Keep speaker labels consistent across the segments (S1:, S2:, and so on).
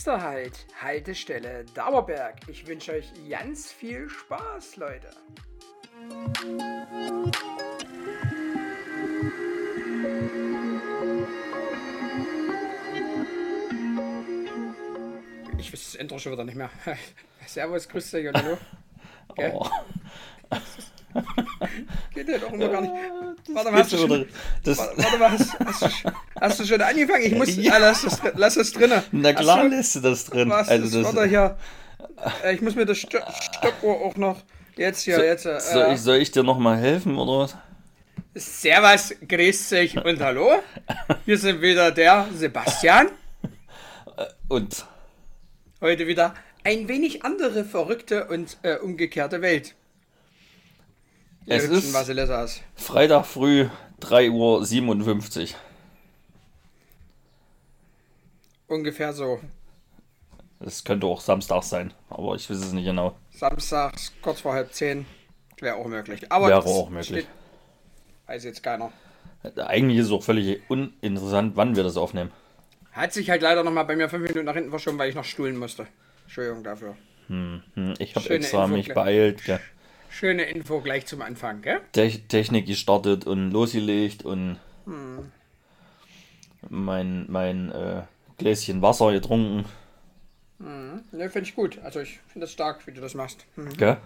S1: Nächster Halt, Haltestelle Dauerberg. Ich wünsche euch ganz viel Spaß, Leute. Ich weiß das Intro schon wieder nicht mehr. Servus, grüß dich und hallo. Okay.
S2: Oh,
S1: Geht ja doch immer gar nicht. Warte mal, hast du
S2: schon
S1: warte, warte mal, hast, hast, hast du schon angefangen? Ich muss,
S2: Ja.
S1: ah, lass drin- lass es drinnen.
S2: na klar
S1: du-
S2: lässt du das drin.
S1: Was
S2: Also das,
S1: warte hier. Äh, Ich muss mir das Sto Stoppuhr auch noch. Jetzt hier,
S2: so,
S1: jetzt. Äh,
S2: soll, ich, soll ich dir nochmal helfen oder was?
S1: Servus, grüß dich und hallo. Wir sind wieder der Sebastian.
S2: Und
S1: Heute wieder ein wenig andere, verrückte und äh, umgekehrte Welt. Ihr
S2: Es
S1: hübschen
S2: ist-. Freitag früh 3.57 Uhr.
S1: Ungefähr so.
S2: Das könnte auch Samstag sein, aber ich weiß es nicht genau.
S1: Samstags, kurz vor halb zehn. Wäre auch möglich. Aber
S2: Wäre auch möglich.
S1: steht- Weiß jetzt keiner.
S2: Eigentlich ist es auch völlig uninteressant, wann wir das aufnehmen.
S1: Hat sich halt leider nochmal bei mir fünf Minuten nach hinten verschoben, weil ich noch stuhlen musste. Entschuldigung dafür.
S2: Hm, Ich habe extra
S1: Info,
S2: mich beeilt, gell?
S1: Schöne Info gleich zum Anfang, gell?
S2: Te Technik gestartet und losgelegt und
S1: Hm.
S2: mein, mein äh, Gläschen Wasser getrunken.
S1: Ne, finde ich gut. Also ich finde das stark, wie du das machst. Mhm.
S2: Gell?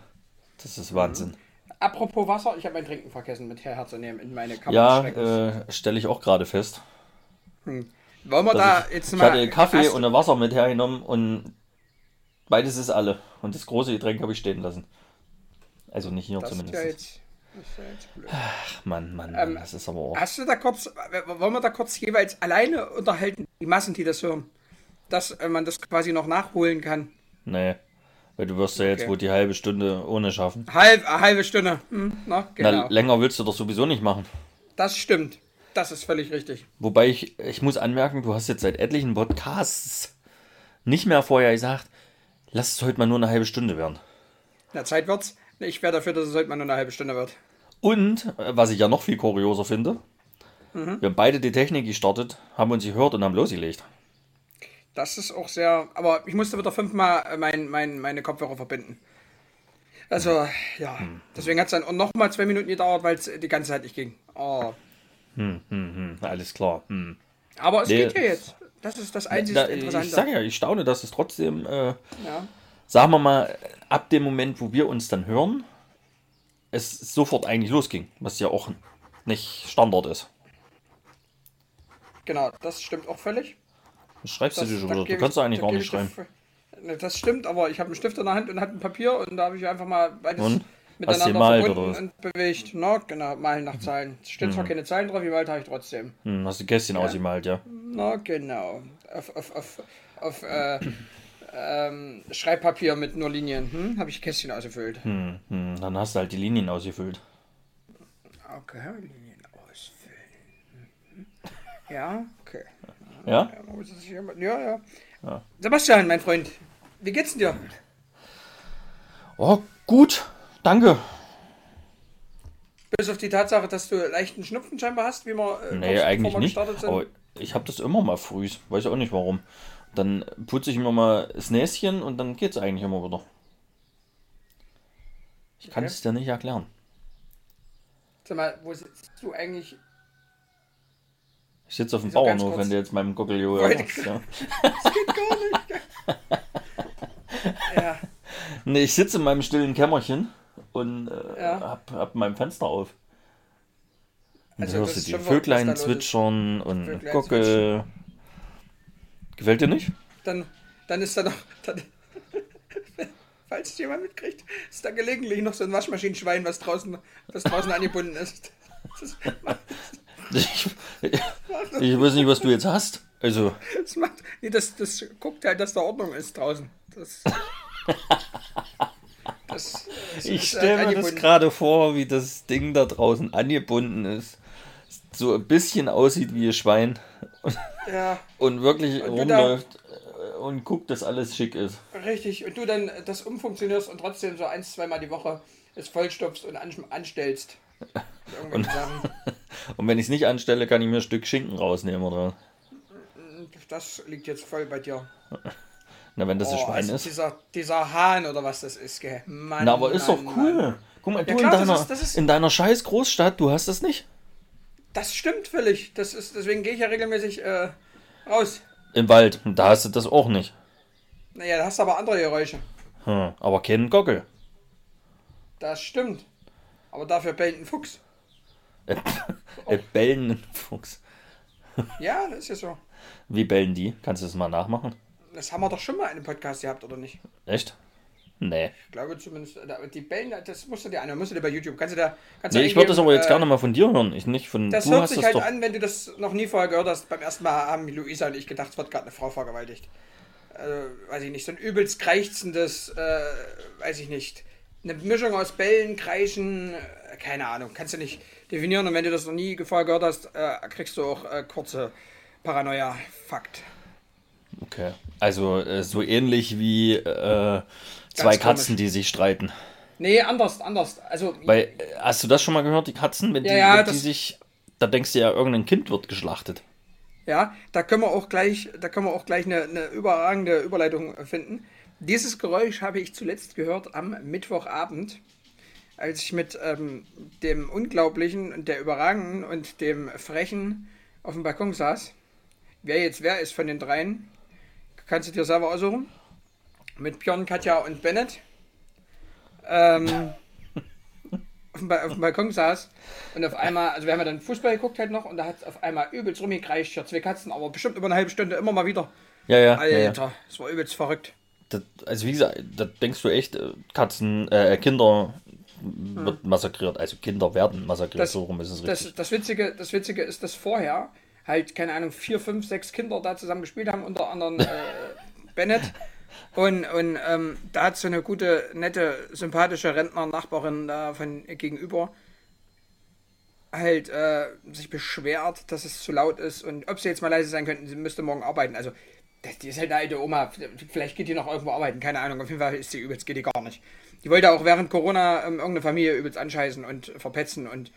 S2: Das ist Wahnsinn.
S1: Apropos Wasser, ich habe mein Trinken vergessen mit herzunehmen in meine Kammer.
S2: Ja, äh, stelle ich auch gerade fest.
S1: Wollen wir da
S2: ich,
S1: jetzt
S2: ich
S1: mal.
S2: hatte Kaffee und Wasser mit hergenommen und beides ist alle. Und das große Getränk habe ich stehen lassen. Also nicht hier
S1: Das ist
S2: zumindest.
S1: ja jetzt. Das ist ja jetzt blöd.
S2: Ach, Mann, Mann,
S1: Ähm,
S2: Mann, das ist aber auch.
S1: Hast du da kurz, wollen wir da kurz jeweils alleine unterhalten, die Massen, die das hören? Dass äh, man das quasi noch nachholen kann.
S2: Nee. Weil du wirst ja jetzt
S1: Okay.
S2: wohl die halbe Stunde ohne schaffen.
S1: Halb, eine halbe Stunde. Hm, na, genau.
S2: Na, länger willst du doch sowieso nicht machen.
S1: das stimmt. Das ist völlig richtig.
S2: Wobei ich, ich muss anmerken, du hast jetzt seit etlichen Podcasts nicht mehr vorher gesagt, lass es heute mal nur eine halbe Stunde werden.
S1: Na, Zeit wird's. Ich wäre dafür, dass es heute mal nur eine halbe Stunde wird.
S2: Und, äh, was ich ja noch viel kurioser finde,
S1: Mhm.
S2: wir haben beide die Technik gestartet, haben uns gehört und haben losgelegt.
S1: Das ist auch sehr. Aber ich musste wieder fünfmal äh, mein, mein, meine Kopfhörer verbinden. Also, ja.
S2: Hm.
S1: Deswegen hat es dann noch mal zwei Minuten gedauert, weil es die ganze Zeit nicht ging. Oh.
S2: Hm, hm, alles klar. Hm.
S1: Aber es
S2: Nee,
S1: geht ja jetzt. Das ist das einzige
S2: Da, ich
S1: Interessante.
S2: sage ja, ich staune, dass es trotzdem, äh,
S1: ja.
S2: sagen wir mal, ab dem Moment, wo wir uns dann hören, es sofort eigentlich losging, was ja auch nicht Standard ist.
S1: Genau, das stimmt auch völlig.
S2: Das schreibst
S1: Das,
S2: du dir schon wieder. Du kannst
S1: ich-
S2: eigentlich gar nicht
S1: ich dir
S2: schreiben.
S1: f- Ne, Das stimmt, aber ich habe einen Stift in der Hand und hatte ein Papier und da habe ich einfach mal beides
S2: Und?
S1: Miteinander
S2: gemalt,
S1: verbunden und bewegt. Na, genau, malen nach Zahlen. Es stehen zwar keine Zahlen drauf, gemalt habe ich trotzdem.
S2: Hm, hast du Kästchen ausgemalt, ja.
S1: Na, genau. Auf, auf, auf, auf äh, ähm, Schreibpapier mit nur Linien. Hm? Habe ich Kästchen ausgefüllt.
S2: Hm, hm, dann hast du halt die Linien ausgefüllt.
S1: Okay, Linien ausfüllen. Ja, okay.
S2: Ja?
S1: Ja, man ja, ja. Sebastian, mein Freund, wie geht's denn dir?
S2: Oh, gut. Danke.
S1: Bis auf die Tatsache, dass du leichten Schnupfen scheinbar hast, wie wir äh,
S2: Nee,
S1: kurz
S2: eigentlich nicht. Aber ich habe das immer mal früh. Weiß auch nicht warum. Dann putze ich mir mal das Näschen und dann geht's eigentlich immer wieder. Ich kann
S1: Okay.
S2: es dir nicht erklären.
S1: Sag mal, wo sitzt du eigentlich?
S2: Ich sitze auf dem Bauernhof, wenn du jetzt meinem Gockeljo ja.
S1: Das geht gar nicht. ja,
S2: Nee, ich sitze in meinem stillen Kämmerchen und äh,
S1: Ja.
S2: hab, hab mein Fenster auf. Und
S1: Also,
S2: hörst du die Vöglein zwitschern und Gockel. Gefällt dir nicht?
S1: dann, dann ist da noch. Dann, falls es jemand mitkriegt, ist da gelegentlich noch so ein Waschmaschinenschwein, was draußen, was draußen angebunden ist. Macht-
S2: Ich, ich weiß nicht, was du jetzt hast. Also,
S1: das macht. Nee, das, das guckt halt, dass da Ordnung ist draußen. Das. das,
S2: ich
S1: ist
S2: stelle
S1: halt
S2: mir das gerade vor, wie das Ding da draußen angebunden ist. So ein bisschen aussieht wie ein Schwein
S1: Ja,
S2: und wirklich
S1: Und da-
S2: rumläuft äh, und guckt, dass alles schick ist.
S1: richtig. Und du dann das umfunktionierst und trotzdem so ein, zweimal die Woche es vollstopfst und an, anstellst. Sachen.
S2: Und wenn ich es nicht anstelle, kann ich mir ein Stück Schinken rausnehmen, oder?
S1: das liegt jetzt voll bei dir.
S2: Na, wenn das ein
S1: Oh,
S2: Schwein
S1: also
S2: ist.
S1: Dieser, dieser Hahn oder was das ist, gell? Mann,
S2: Na, aber ist
S1: Mann,
S2: doch cool.
S1: Mann.
S2: Guck mal,
S1: Ja,
S2: du
S1: klar,
S2: in, deiner,
S1: ist- ist-
S2: in deiner scheiß Großstadt, du hast das nicht.
S1: Das stimmt völlig. Das ist, deswegen gehe ich ja regelmäßig äh, raus.
S2: Im Wald. Da hast du das auch nicht.
S1: Naja, da hast du aber andere Geräusche.
S2: Hm. Aber keinen Gockel.
S1: Das stimmt. Aber dafür bellt ein Fuchs.
S2: Äh, bellenden Fuchs.
S1: Ja, das ist ja so.
S2: Wie bellen die? Kannst du das mal nachmachen?
S1: Das haben wir doch schon mal in einem Podcast gehabt, oder nicht?
S2: Echt? Nee.
S1: Ich glaube zumindest, die bellen, das musst du dir an, musst du dir bei YouTube, kannst du da, kannst
S2: Nee, ich würde das aber jetzt
S1: äh,
S2: gerne mal von dir hören. Ich nicht von
S1: Das hört sich halt an, wenn du das noch nie vorher gehört hast. Beim ersten Mal haben Luisa und ich gedacht, es wird gerade eine Frau vergewaltigt. Äh, weiß ich nicht, so ein übelst kreichzendes, äh, weiß ich nicht. Eine Mischung aus Bellen, Kreischen, äh, keine Ahnung, kannst du nicht definieren. Und wenn du das noch nie vorher gehört hast, äh, kriegst du auch äh, kurze Paranoia-Fakt.
S2: Okay. Also so ähnlich wie zwei
S1: komisch.
S2: Katzen, die sich streiten.
S1: Nee, anders, anders. Also,
S2: Weil, äh, hast du das schon mal gehört, die Katzen, wenn,
S1: Ja,
S2: die,
S1: ja,
S2: wenn die sich. Da denkst du ja, irgendein Kind wird geschlachtet.
S1: Ja, da können wir auch gleich, da können wir auch gleich eine, eine überragende Überleitung finden. Dieses Geräusch habe ich zuletzt gehört am Mittwochabend, als ich mit ähm, dem Unglaublichen und der Überragenden und dem Frechen auf dem Balkon saß. Wer jetzt wer ist von den dreien, kannst du dir selber aussuchen. Mit Björn, Katja und Bennett. Ähm, auf, dem auf dem Balkon saß und auf einmal, also wir haben ja dann Fußball geguckt halt noch und da hat es auf einmal übelst rumgekreischt, hier zwei Katzen, aber bestimmt über eine halbe Stunde immer mal wieder.
S2: Ja, ja.
S1: Alter,
S2: ja, ja.
S1: das war übelst verrückt.
S2: Das, also wie gesagt, da denkst du echt, äh, Katzen, äh, Kinder wird massakriert. Also Kinder werden massakriert,
S1: Hm. Das-
S2: so rum ist es
S1: Das,
S2: richtig.
S1: das, Witzige, das Witzige ist, dass vorher halt, keine Ahnung, vier, fünf, sechs Kinder da zusammen gespielt haben, unter anderem äh, Bennett. Und, und ähm, da hat so eine gute, nette, sympathische Rentner-Nachbarin da von gegenüber halt äh, sich beschwert, dass es zu laut ist und ob sie jetzt mal leise sein könnten, sie müsste morgen arbeiten. Also, die ist halt eine alte Oma. Vielleicht geht die noch irgendwo arbeiten, keine Ahnung. Auf jeden Fall ist sie übelst, geht die gar nicht. Die wollte auch während Corona ähm, irgendeine Familie übelst anscheißen und verpetzen und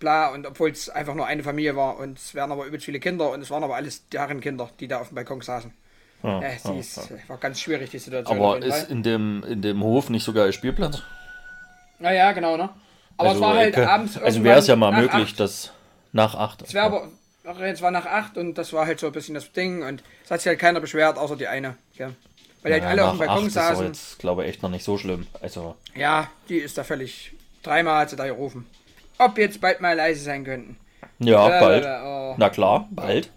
S1: bla. Und obwohl es einfach nur eine Familie war und es wären aber übelst viele Kinder und es waren aber alles deren Kinder, die da auf dem Balkon saßen.
S2: Ja,
S1: Ja,
S2: ja,
S1: sie ist,
S2: ja.
S1: war ganz schwierig, die Situation.
S2: Aber ist in dem, in dem Hof nicht sogar ein Spielplatz?
S1: Naja, genau, ne? Aber
S2: also,
S1: es war halt
S2: äh,
S1: abends
S2: Also wäre es ja mal möglich,
S1: acht.
S2: dass nach acht.
S1: Es wäre aber, jetzt war nach acht und das war halt so ein bisschen das Ding und es hat sich halt keiner beschwert, außer die eine. Ja. Weil halt
S2: Ja,
S1: alle auf dem
S2: nach
S1: Balkon
S2: acht ist aber
S1: saßen.
S2: jetzt, glaube ich, echt noch nicht so schlimm. Also,
S1: Ja, die ist da völlig. Dreimal hat sie da gerufen. Ob jetzt bald mal leise sein könnten.
S2: ja,
S1: Äh,
S2: bald.
S1: äh, oh.
S2: Na klar, bald.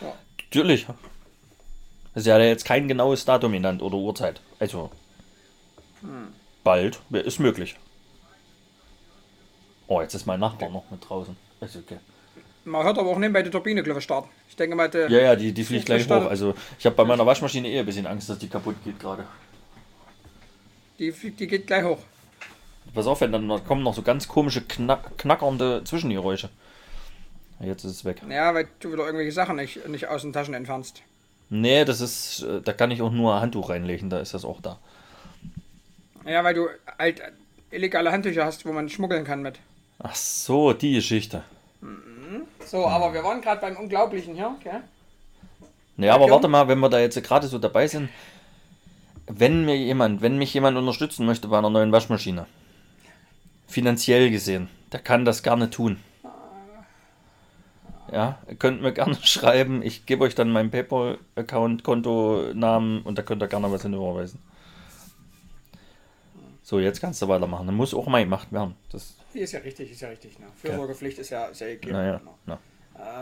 S1: Ja.
S2: Natürlich. Also er hat ja jetzt kein genaues Datum genannt oder Uhrzeit. Also
S1: Hm.
S2: bald ist möglich. Oh, jetzt ist mein Nachbar noch mit draußen. Ist okay.
S1: Man hört aber auch nebenbei die Turbine, glaube ich, starten. Ich denke mal, der,
S2: Ja, ja, die, die fliegt gleich hoch. Also ich habe bei meiner Waschmaschine eh ein bisschen Angst, dass die kaputt geht gerade.
S1: die, fliegt- die geht gleich hoch.
S2: Pass auf, wenn dann kommen noch so ganz komische knack, knackernde Zwischengeräusche. Jetzt ist es weg.
S1: Ja, weil du wieder irgendwelche Sachen nicht, nicht aus den Taschen entfernst.
S2: Nee, das ist, äh, da kann ich auch nur ein Handtuch reinlegen, da ist das auch da.
S1: Ja, weil du halt illegale Handtücher hast, wo man schmuggeln kann mit.
S2: Ach so, die Geschichte.
S1: So, aber wir waren gerade beim Unglaublichen hier, gell?
S2: Nee, aber warte mal, wenn wir da jetzt gerade so dabei sind, wenn mir jemand, wenn mich jemand unterstützen möchte bei einer neuen Waschmaschine, finanziell gesehen, der kann das gerne tun. Ja, könnt mir gerne schreiben, ich gebe euch dann meinen PayPal-Account, Kontonamen und da könnt ihr gerne was hin überweisen. So, jetzt kannst du weitermachen. Dann muss auch mal gemacht werden. Das,
S1: ist ja richtig, ist ja richtig. Ne? Fürsorgepflicht ist ja sehr okay.
S2: naja,
S1: Genau.
S2: na.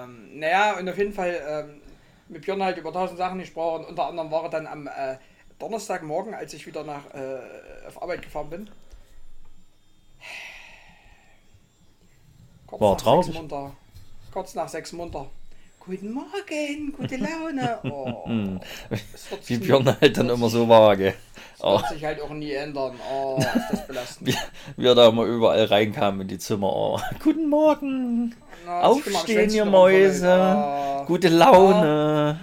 S1: Ähm, naja, und auf jeden Fall ähm, mit Björn halt über tausend Sachen gesprochen. Unter anderem war er dann am äh, Donnerstagmorgen, als ich wieder nach äh, auf Arbeit gefahren bin. Kurz
S2: War traurig?
S1: Kurz nach sechs munter. Guten Morgen, gute Laune. Oh, wird
S2: Wie Björn
S1: nie-
S2: halt dann immer so vage.
S1: es
S2: Oh,
S1: wird sich halt auch nie ändern. Oh, ist das belastend.
S2: wie, wie er da immer überall reinkam in die Zimmer. Oh, guten Morgen.
S1: Na, das
S2: Aufstehen, ihr. Mäuse.
S1: Oh.
S2: Gute Laune.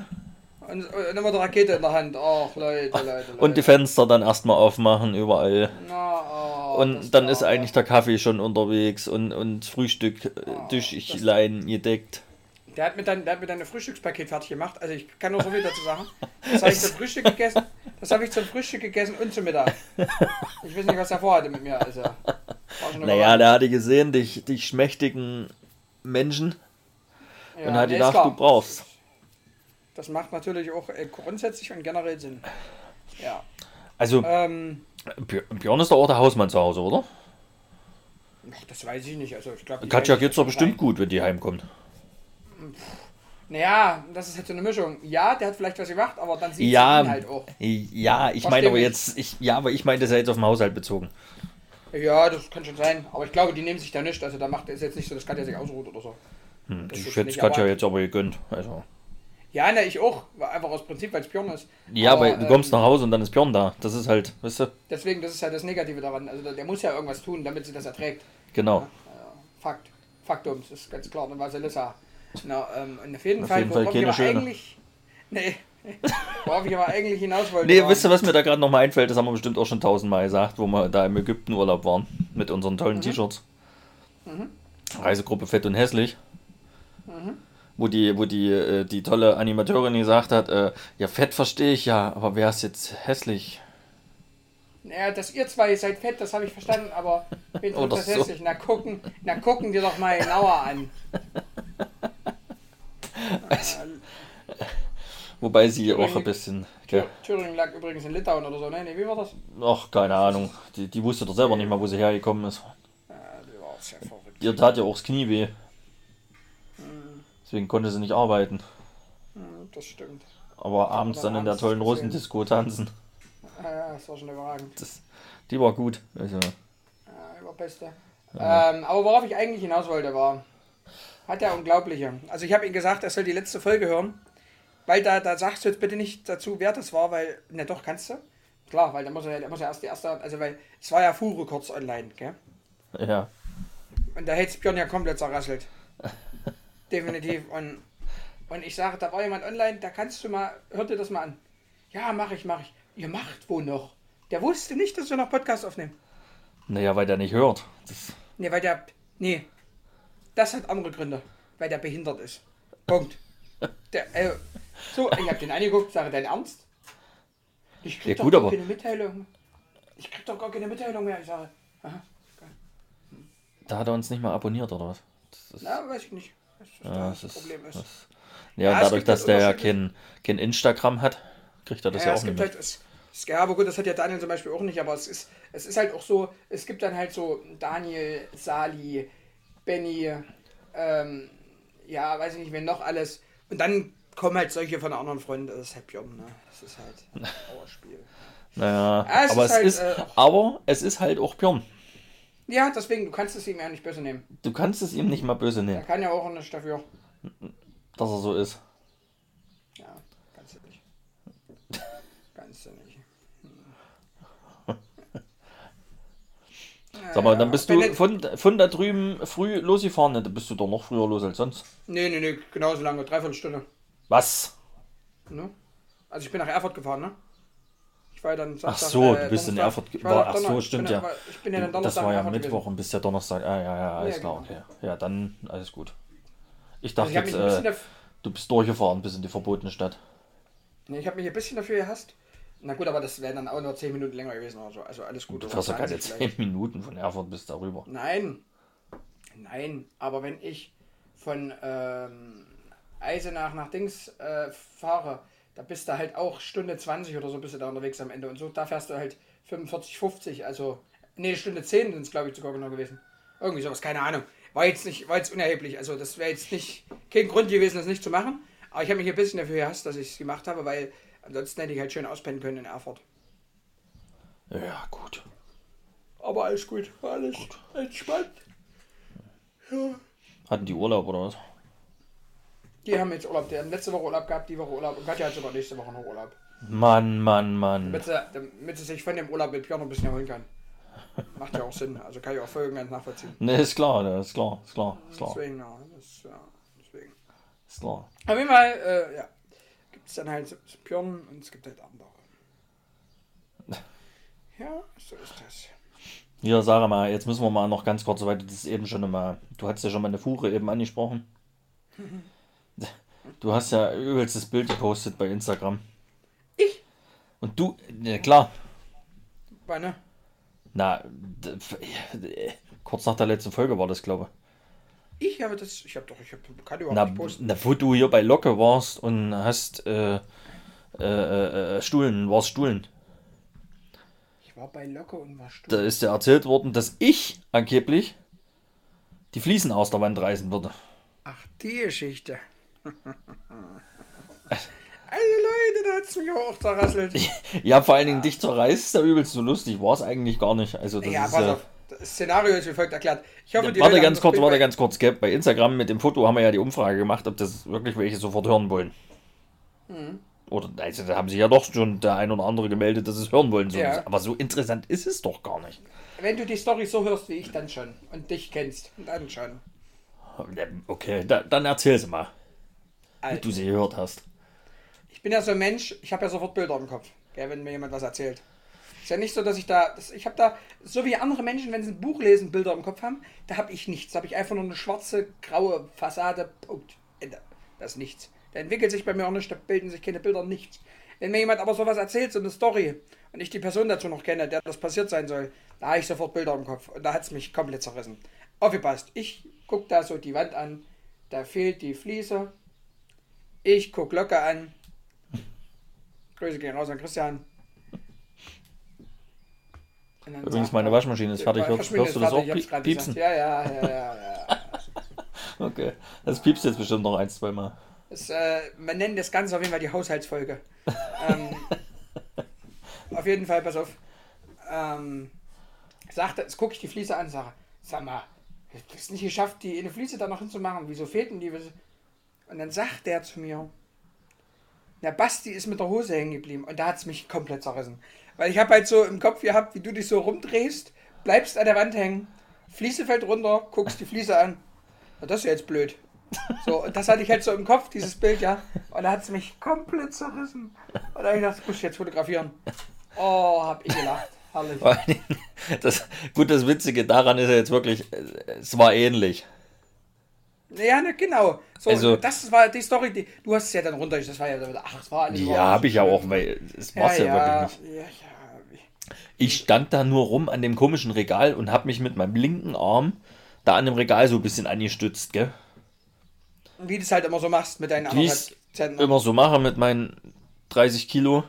S1: Und, und immer die Rakete in der Hand. Ach, Leute, Leute, Leute.
S2: Und die Fenster dann erstmal aufmachen überall.
S1: Na, oh,
S2: Und dann ist eigentlich der Kaffee schon unterwegs und, und Frühstück äh, Tischlein gedeckt.
S1: Der hat mir dann, der hat mir dann ein Frühstückspaket fertig gemacht. Also ich kann nur so viel dazu sagen. Das habe ich zum Frühstück gegessen. Das habe ich zum Frühstück gegessen und zum Mittag. Ich weiß nicht, was er vorhatte mit mir. Also,
S2: Naja, der hatte gesehen, dich, dich schmächtigen Menschen
S1: Ja,
S2: und hat
S1: nee,
S2: gedacht, du brauchst.
S1: Das macht natürlich auch äh, grundsätzlich und generell Sinn. Ja.
S2: Also,
S1: Ähm,
S2: Björ- Björn ist doch auch der Hausmann zu Hause, oder?
S1: ach, das weiß ich nicht. Also ich glaube.
S2: Katja geht's doch bestimmt gut, wenn die heimkommt.
S1: Naja, das ist halt so eine Mischung. Ja, der hat vielleicht was gemacht, aber dann sieht
S2: Ja,
S1: sie ihn halt auch.
S2: ja, ich meine aber jetzt, ich, ja, aber ich meine das ja jetzt auf den Haushalt bezogen.
S1: Ja, das kann schon sein. Aber ich glaube, die nehmen sich da nicht. Also da macht es jetzt nicht so, dass Katja sich ausruht oder so.
S2: Hm,
S1: Das
S2: ich
S1: ist
S2: hätte Katja jetzt aber gegönnt. Also.
S1: Ja, ne, ich auch. Einfach aus Prinzip, weil es Björn ist.
S2: Ja, aber, du kommst
S1: ähm,
S2: nach Hause und dann ist Björn da. Das ist halt, weißt du?
S1: Deswegen, das ist ja das Negative daran. Also der, muss ja irgendwas tun, damit sie das erträgt.
S2: Genau.
S1: Fakt. Faktum, das ist ganz klar. Dann war Elissa. Na, ähm, auf jeden
S2: Auf
S1: Fall,
S2: jeden Fall keine schöne.
S1: eigentlich. Nee. Worauf ich aber eigentlich hinaus wollte.
S2: Nee, wisst ihr, was mir da gerade nochmal einfällt? Das haben wir bestimmt auch schon tausendmal gesagt, wo wir da im Ägyptenurlaub waren. Mit unseren
S1: Mhm.
S2: tollen T-Shirts. Reisegruppe Fett und Hässlich.
S1: Mhm.
S2: Wo die, wo die, äh, die tolle Animateurin gesagt hat, äh, ja, fett verstehe ich ja, aber wer ist jetzt hässlich?
S1: Ja, dass ihr zwei seid fett, das habe ich verstanden, aber tut
S2: Oder
S1: das
S2: so.
S1: hässlich? Na gucken, na gucken dir doch mal genauer an.
S2: Wobei sie auch
S1: Übrigens-
S2: ein bisschen. Gell,
S1: Thüringen lag übrigens in Litauen oder so, ne? Nee, wie war das?
S2: ach, keine Ahnung. Die, die wusste doch selber nicht mal, wo sie hergekommen ist.
S1: Ja, die war auch sehr verrückt.
S2: Ihr tat ja auch das Knie weh. Deswegen konnte sie nicht arbeiten.
S1: Hm, Das stimmt.
S2: Aber abends dann in der tollen
S1: gesehen.
S2: Rusendisco tanzen.
S1: Ja, ja, das war schon überragend.
S2: Das, die war gut. Also,
S1: Ja, überbeste. Ähm, aber worauf ich eigentlich hinaus wollte, war, hat der Unglaubliche. Also ich habe ihm gesagt, er soll die letzte Folge hören, weil da, da sagst du jetzt bitte nicht dazu, wer das war, weil, ne doch, kannst du. Klar, weil da muss er, der muss ja erst die erste, also weil, es war ja Fure kurz online, gell?
S2: ja.
S1: Und da hätte Björn ja komplett zerrasselt. Definitiv. Und, und ich sage, da war jemand online, da kannst du mal, hör dir das mal an. Ja, mach ich, mach ich. Ihr macht wo noch? Der wusste nicht, dass wir noch Podcast aufnehmen.
S2: Naja, weil der nicht hört. Das,
S1: Nee, weil der. Nee. Das hat andere Gründe. Weil der behindert ist. Punkt. Der, äh, so, ich hab den angeguckt, sage, dein Ernst? Ich krieg
S2: Ja,
S1: doch
S2: gut,
S1: gar
S2: aber-
S1: keine Mitteilung. Ich krieg doch gar keine Mitteilung mehr. Ich sage, aha,
S2: da hat er uns nicht mal abonniert, oder was? Ist,
S1: na, weiß ich nicht.
S2: Ja,
S1: das
S2: das
S1: Problem ist.
S2: Das, ja,
S1: Ja,
S2: dadurch,
S1: gibt
S2: dass
S1: halt
S2: der ja kein, kein Instagram hat, kriegt er das ja,
S1: ja,
S2: auch
S1: es
S2: nicht
S1: gibt
S2: mit.
S1: halt, es, ja, aber gut, das hat ja Daniel zum Beispiel auch nicht, aber es ist, es ist halt auch so, es gibt dann halt so Daniel, Sali, Benny, ähm, ja, weiß ich nicht, wen noch alles. Und dann kommen halt solche von anderen Freunden, das ist halt Björn, ne? Das ist halt ein Trauerspiel.
S2: Naja,
S1: Ja, es
S2: aber,
S1: ist
S2: es
S1: halt,
S2: ist,
S1: äh,
S2: aber es ist halt auch Björn.
S1: Ja, deswegen, du kannst es ihm ja nicht böse nehmen.
S2: Du kannst es ihm nicht mal böse
S1: Er
S2: nehmen,
S1: kann ja auch nicht dafür.
S2: dass er so ist.
S1: Ja, kannst du nicht. Kannst du nicht.
S2: Sag mal, dann bist du von, von da drüben früh losgefahren, dann bist du doch noch früher los als sonst.
S1: Nee, nee, nee, genauso lange, dreiviertel Stunde.
S2: Was?
S1: Ne? Also ich bin nach Erfurt gefahren, ne? Ich war ja dann
S2: Ach
S1: Samstag,
S2: so,
S1: äh,
S2: du bist in
S1: Donnerstag-
S2: Erfurt.
S1: ich war
S2: War, ach so,
S1: ich
S2: stimmt ja.
S1: Ich bin ja dann
S2: Das
S1: Donnerstag
S2: war
S1: in
S2: ja Mittwoch
S1: gewesen.
S2: und bist ja Donnerstag. Ah, ja, ja, alles
S1: Ja,
S2: klar,
S1: genau.
S2: okay. Ja, dann alles gut. Ich
S1: Also
S2: dachte
S1: ich habe
S2: jetzt, äh, du bist durchgefahren bis in die verbotene Stadt.
S1: nee, ich hab mich ein bisschen dafür gehasst. Na gut, aber das wären dann auch nur 10 Minuten länger gewesen oder so. Also alles gut.
S2: Du fährst ja keine
S1: 20
S2: 10
S1: vielleicht.
S2: Minuten von Erfurt bis darüber.
S1: Nein. Nein, aber wenn ich von ähm, Eisenach nach Dings äh, fahre, da bist du halt auch Stunde 20 oder so bist du da unterwegs am Ende. Und so, da fährst du halt 45, 50, also, nee, Stunde 10 sind es, glaube ich, sogar genau gewesen. Irgendwie sowas, keine Ahnung. War jetzt nicht, war jetzt unerheblich. Also das wäre jetzt nicht kein Grund gewesen, das nicht zu machen. Aber ich habe mich ein bisschen dafür gehasst, dass ich es gemacht habe, weil ansonsten hätte ich halt schön auspennen können in Erfurt.
S2: Ja, gut.
S1: Aber alles gut, war alles entspannt. Ja.
S2: Hatten die Urlaub oder was?
S1: Die haben jetzt Urlaub, die haben letzte Woche Urlaub gehabt, die Woche Urlaub und Katja hat sogar nächste Woche noch Urlaub.
S2: Mann, Mann, Mann.
S1: Damit sie, damit sie sich von dem Urlaub mit Björn ein bisschen erholen kann. Macht ja auch Sinn, also kann ich auch voll ganz nachvollziehen.
S2: Ne, ist klar, ist klar, ist klar, ist klar,
S1: Deswegen, ja, das, ja, deswegen.
S2: ist klar.
S1: Auf jeden Fall, äh, ja, gibt es dann halt Björn und es gibt halt andere. Ja, so ist das.
S2: Hier, sag mal, jetzt müssen wir mal noch ganz kurz, weil du das eben schon mal, du hast ja schon mal eine Fuhre eben angesprochen. Du hast ja übelstes Bild gepostet bei Instagram.
S1: Ich?
S2: Und du, ja klar,
S1: Wann,
S2: na, kurz nach der letzten Folge war das, glaube
S1: Ich habe das. Ich habe doch. Ich hab, kann
S2: ich.
S1: überhaupt
S2: Na,
S1: nicht posten.
S2: na, wo du hier bei Locke warst und hast äh, äh, äh, äh, Stuhlen, warst Stuhlen.
S1: Ich war bei Locke und war stumm.
S2: Da ist ja erzählt worden, dass ich angeblich die Fliesen aus der Wand reißen würde.
S1: Ach, die Geschichte. Also Leute, da hat es mich auch zerrasselt.
S2: Ja, vor allen Dingen dich zerreißt, ist ja übelst so lustig. War es eigentlich gar nicht. Also das
S1: ja,
S2: ist
S1: pass
S2: ja,
S1: auf. Das Szenario ist wie folgt erklärt. Ich hoffe, die
S2: Warte ganz kurz, warte ganz kurz, gell? Bei Instagram mit dem Foto haben wir ja die Umfrage gemacht, ob das wirklich welche sofort hören wollen.
S1: Mhm.
S2: Oder, also da haben sich ja doch schon der ein oder andere gemeldet, dass es hören wollen. So.
S1: Ja.
S2: Aber so interessant ist es doch gar nicht.
S1: Wenn du die Story so hörst wie ich, dann schon. Und dich kennst. Dann schon.
S2: Okay, da, dann erzähl sie mal,
S1: Alter.
S2: du sie gehört hast.
S1: Ich bin ja so ein Mensch, ich habe ja sofort Bilder im Kopf, gell, wenn mir jemand was erzählt. Ist ja nicht so, dass ich da, das, ich habe da, so wie andere Menschen, wenn sie ein Buch lesen, Bilder im Kopf haben, da habe ich nichts. Da habe ich einfach nur eine schwarze, graue Fassade, Punkt, Ende. Das ist nichts. Da entwickelt sich bei mir auch nichts, da bilden sich keine Bilder, nichts. Wenn mir jemand aber sowas erzählt, so eine Story, und ich die Person dazu noch kenne, der das passiert sein soll, da habe ich sofort Bilder im Kopf. Und da hat es mich komplett zerrissen. Aufgepasst. Ich gucke da so die Wand an, da fehlt die Fliese. Ich gucke locker an, Grüße gehen raus an Christian. Und
S2: Übrigens, meine Waschmaschine ist fertig. Hörst, hörst du das auch
S1: fertig, grad
S2: piepsen?
S1: Ja, ja, ja, ja, ja.
S2: Okay, das piepst jetzt bestimmt noch ein, zwei Mal.
S1: Das, äh, man nennt das Ganze auf jeden Fall die Haushaltsfolge. ähm, auf jeden Fall, pass auf. Ähm, sagte, jetzt gucke ich die Fliese an, sage, sag mal, du hast es nicht geschafft, die eine Fliese da noch hinzumachen. Wieso fehlt denn die? Und dann sagt der zu mir, der Basti ist mit der Hose hängen geblieben und da hat es mich komplett zerrissen. Weil ich habe halt so im Kopf gehabt, wie du dich so rumdrehst, bleibst an der Wand hängen, Fliese fällt runter, guckst die Fliese an. Na, das ist ja jetzt blöd. So, und das hatte ich halt so im Kopf, dieses Bild, ja. Und da hat es mich komplett zerrissen. Und da habe ich gedacht, das muss ich jetzt fotografieren. Oh, hab ich gelacht. Herrlich.
S2: Das, gut, das Witzige daran ist ja jetzt wirklich, es war ähnlich.
S1: Ja, ne, genau. So,
S2: Also-
S1: das war die Story, die, du hast es ja dann runter, das war ja, ach, es war
S2: Ja, habe ich ja auch, weil es war ja,
S1: ja,
S2: wirklich nicht.
S1: ja, ja.
S2: Ich stand da nur rum an dem komischen Regal und habe mich mit meinem linken Arm da an dem Regal so ein bisschen angestützt, gell?
S1: Wie du es halt immer so machst mit deinen
S2: ich
S1: Zentren.
S2: immer so mache mit meinen 30 Kilo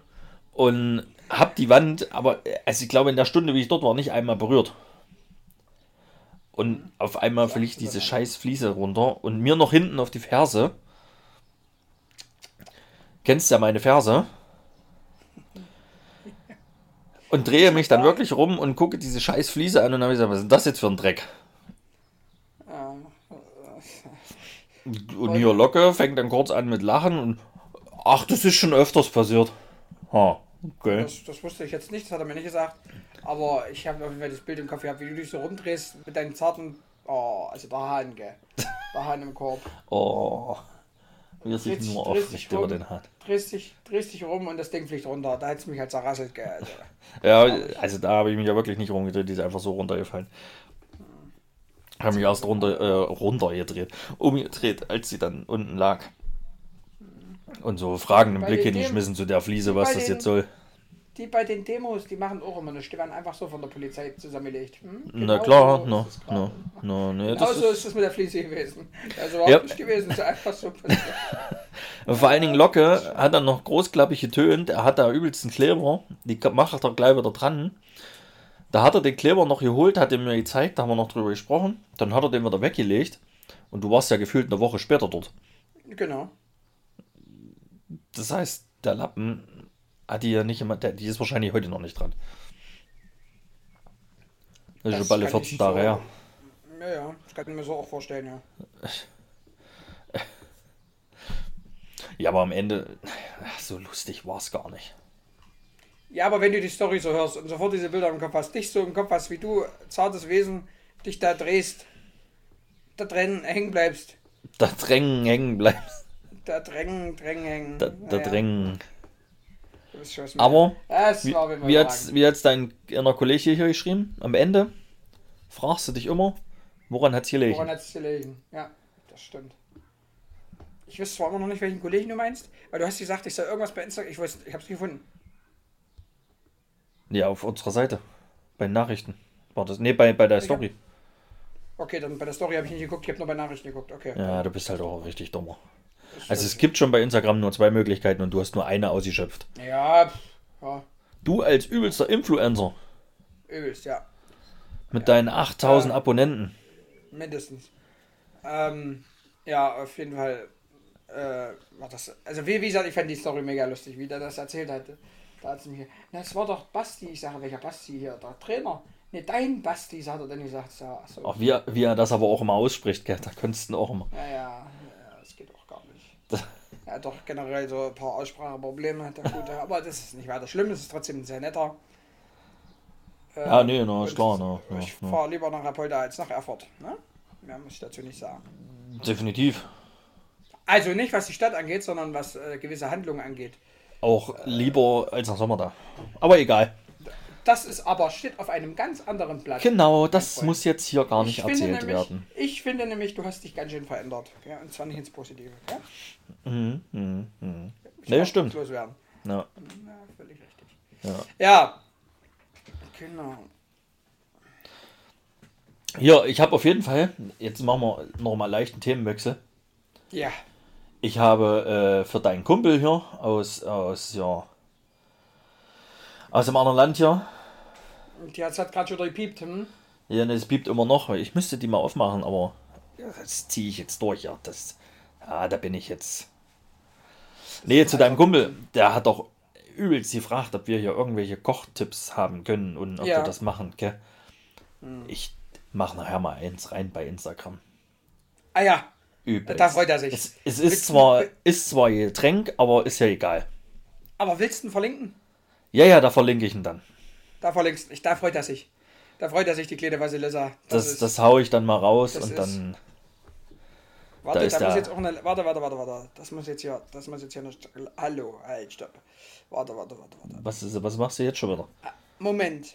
S2: und hab die Wand, aber also ich glaube in der Stunde, wie ich dort war, nicht einmal berührt. Und auf einmal fliegt diese scheiß Fliese runter und mir noch hinten auf die Ferse. Kennst ja meine Ferse. Und drehe mich dann wirklich rum und gucke diese scheiß Fliese an und habe gesagt, was ist denn das jetzt für ein Dreck? Und hier Locke fängt dann kurz an mit Lachen und ach, das ist schon öfters passiert. Ha, okay.
S1: Das, das wusste ich jetzt nicht, das hat er mir nicht gesagt. Aber ich habe auf jeden Fall das Bild im Kopf gehabt, wie du dich so rumdrehst mit deinen zarten. Oh, also der Hahn, gell. Der Hahn im Korb.
S2: Oh, wie er sich nur
S1: drehst
S2: aufricht
S1: dich
S2: über den hat.
S1: Drehst dich, drehst dich rum und das Ding fliegt runter. Da hat es mich halt zerrasselt, gell. Also,
S2: Ja, also da habe ich mich ja wirklich nicht rumgedreht, die ist einfach so runtergefallen. Habe mich erst runter, äh, runtergedreht, umgedreht, als sie dann unten lag. Und so fragenden Blick hingeschmissen zu der Fliese, was das
S1: den-
S2: jetzt soll.
S1: die bei den Demos, die machen auch immer nichts. Die werden einfach so von der Polizei zusammengelegt. Hm?
S2: Na
S1: Genau
S2: klar,
S1: so
S2: no, no, no, nee,
S1: Genau
S2: das
S1: so
S2: ist,
S1: es mit der Fliese gewesen. Also überhaupt
S2: Ja.
S1: nicht gewesen. Es ist einfach so.
S2: Vor allen Dingen Locke hat dann noch großklappig getönt. Er hat da übelsten Kleber. Die macht er gleich wieder dran. Da hat er den Kleber noch geholt, hat er mir gezeigt, da haben wir noch drüber gesprochen. Dann hat er den wieder weggelegt. Und du warst ja gefühlt eine Woche später dort.
S1: genau.
S2: Das heißt, der Lappen hat die ja nicht immer, der, die ist wahrscheinlich heute noch nicht dran. Das ist
S1: Das
S2: schon alle
S1: kann
S2: 14
S1: ich
S2: Tage
S1: so-
S2: her.
S1: Ja, ja. Das kann ich mir so auch vorstellen, ja.
S2: Ja, aber am Ende, so lustig war es gar nicht.
S1: Ja, aber wenn du die Story so hörst und sofort diese Bilder im Kopf hast, dich so im Kopf hast, wie du, zartes Wesen, dich da drehst, da drin hängen bleibst,
S2: Da drängen hängen bleibst.
S1: Da drängen, drängen.
S2: Da, da
S1: Naja,
S2: drängen.
S1: ich
S2: Aber Wie, wie hat's, wie hat's dein inner Kollege hier geschrieben? Am Ende fragst du dich immer, woran hat's gelegen?
S1: Woran hat es gelegen? Ja, das stimmt. Ich wüsste zwar immer noch nicht, welchen Kollegen du meinst, weil du hast gesagt, ich soll irgendwas bei Instagram. Ich weiß, ich hab's nicht gefunden.
S2: Ja, auf unserer Seite. Bei Nachrichten. War das? Nee, bei, bei der Story.
S1: Okay, dann bei der Story habe ich nicht geguckt, ich habe nur bei Nachrichten geguckt. Okay.
S2: Ja, du bist halt auch richtig dummer. Also es gibt schon bei Instagram nur zwei Möglichkeiten und du hast nur eine ausgeschöpft.
S1: Ja, ja,
S2: Du als übelster Influencer
S1: übelst, ja.
S2: mit deinen 8000 Abonnenten.
S1: Mindestens. Ähm, ja, auf jeden Fall. Äh, war das, also wie, wie gesagt, ich fand die Story mega lustig, wie der das erzählt hatte. Da hat sie mir, na, das war doch Basti. Ich sage, welcher Basti hier? Der Trainer. Ne, dein Basti, hat er dann gesagt. Ja, ach so.
S2: Auch wie, er- wie er das aber auch immer ausspricht, gell? da könntest du auch immer.
S1: Ja, ja, ja, das geht auch. Er hat doch generell so ein paar Ausspracheprobleme, hat der Gute. Aber das ist nicht weiter schlimm, das ist trotzdem ein sehr netter. Äh,
S2: Ja, nee, na, ist klar, na,
S1: ich
S2: ja.
S1: fahre lieber nach Rapolda als nach Erfurt. Ne? Mehr muss ich dazu nicht sagen.
S2: Definitiv.
S1: Also nicht, was die Stadt angeht, sondern was äh, gewisse Handlungen angeht.
S2: Auch lieber als nach Sommer da. Aber egal.
S1: Das ist aber steht auf einem ganz anderen Blatt.
S2: Genau, das muss jetzt hier gar nicht
S1: ich
S2: erzählt
S1: nämlich,
S2: werden.
S1: ich finde nämlich, du hast dich ganz schön verändert. Ja, und zwar nicht ins Positive. Ja?
S2: Mhm, mhm.
S1: Ich
S2: Nee, stimmt.
S1: Loswerden.
S2: Ja,
S1: Ja, völlig richtig.
S2: ja.
S1: Ja. Genau.
S2: Hier, ich habe auf jeden Fall, jetzt machen wir nochmal leichten Themenwechsel.
S1: Ja.
S2: Ich habe äh, für deinen Kumpel hier aus, aus, ja, aus dem anderen Land hier,
S1: Jetzt hat gerade schon gepiept. Hm?
S2: ja, ne, es piept immer noch, ich müsste die mal aufmachen, aber das ziehe ich jetzt durch, ja, das, ja, da bin ich jetzt. Nee, zu deinem Kumpel, der hat doch übelst gefragt, ob wir hier irgendwelche Kochtipps haben können und ob
S1: Ja.
S2: wir das machen, gell? Ich mache nachher mal eins rein bei Instagram.
S1: Ah ja,
S2: Übelst.
S1: da freut er sich.
S2: Es, es ist
S1: Willst du-
S2: zwar, ist zwar Getränk, aber ist ja egal.
S1: Aber willst du ihn verlinken?
S2: Ja, ja, da verlinke ich ihn dann.
S1: Da verlinkst ich, Da freut er sich. Da freut er sich, die kleine Vasilissa.
S2: Das,
S1: ist-
S2: das hau ich dann mal raus
S1: das
S2: und
S1: ist-
S2: dann.
S1: Warte,
S2: da ist
S1: da muss jetzt auch eine. Warte, warte, warte, warte. Das muss jetzt hier. Das muss jetzt hier nicht. Hallo, halt, stopp. Warte, warte, warte, warte.
S2: Was, ist, was machst du jetzt schon wieder?
S1: Moment.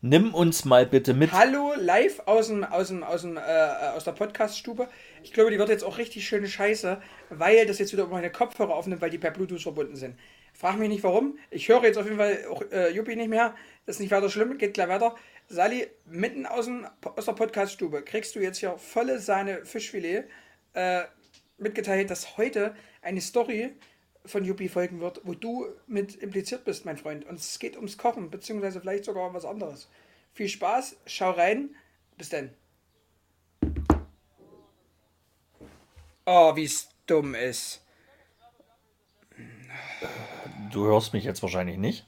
S2: Nimm uns mal bitte mit.
S1: Hallo, live aus dem, aus dem, aus dem, äh, aus der Podcast-Stube. Ich glaube, die wird jetzt auch richtig schöne Scheiße, weil das jetzt wieder über meine Kopfhörer aufnimmt, weil die per Bluetooth verbunden sind. Frag mich nicht warum. Ich höre jetzt auf jeden Fall auch äh, Juppie nicht mehr. Das ist nicht weiter schlimm, geht gleich weiter. Sally, mitten aus, dem, aus der Podcast-Stube kriegst du jetzt hier volle Sahne Fischfilet äh, mitgeteilt, dass heute eine Story von Juppie folgen wird, wo du mit impliziert bist, mein Freund. Und es geht ums Kochen, beziehungsweise vielleicht sogar um was anderes. Viel Spaß, schau rein. Bis dann. Oh, wie es dumm ist.
S2: Du hörst mich jetzt wahrscheinlich nicht.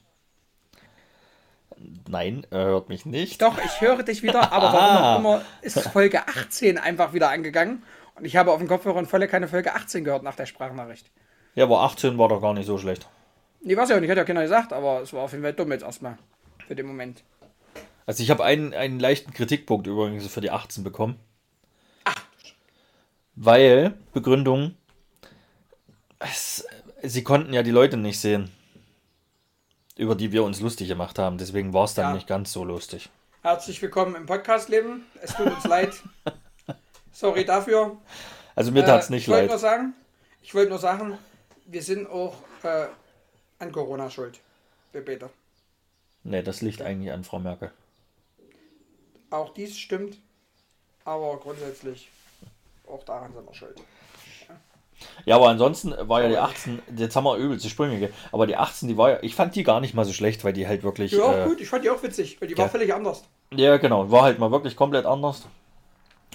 S2: Nein, er hört mich nicht.
S1: Doch, ich höre dich wieder, aber warum auch immer ist Folge 18 einfach wieder angegangen. Und ich habe auf dem Kopfhörer und volle keine Folge 18 gehört nach der Sprachnachricht.
S2: Ja, aber 18 war doch gar nicht so schlecht.
S1: Nee, weiß ja auch nicht, hat ja keiner gesagt, aber es war auf jeden Fall dumm jetzt erstmal. Für den Moment.
S2: Also ich habe einen, einen leichten Kritikpunkt übrigens für die 18 bekommen. Weil, Begründung, es, sie konnten ja die Leute nicht sehen, über die wir uns lustig gemacht haben. Deswegen war es dann
S1: Ja.
S2: nicht ganz so lustig.
S1: Herzlich willkommen im Podcast-Leben. Es tut uns leid. Sorry dafür.
S2: Also mir tat es
S1: Äh,
S2: nicht
S1: ich
S2: leid.
S1: nur sagen, ich wollte nur sagen, wir sind auch äh, an Corona schuld. Wir beide.
S2: Nee, das liegt eigentlich an Frau Merkel.
S1: Auch dies stimmt, aber grundsätzlich auch daran sind wir schuld.
S2: Ja, aber ansonsten war ja die 18, jetzt haben wir übelst die Sprünge, gell? aber die 18, die war ja, ich fand die gar nicht mal so schlecht, weil die halt wirklich,
S1: war auch
S2: äh,
S1: gut, ich fand die auch witzig, weil die war
S2: ja.
S1: völlig anders.
S2: ja genau, war halt mal wirklich komplett anders.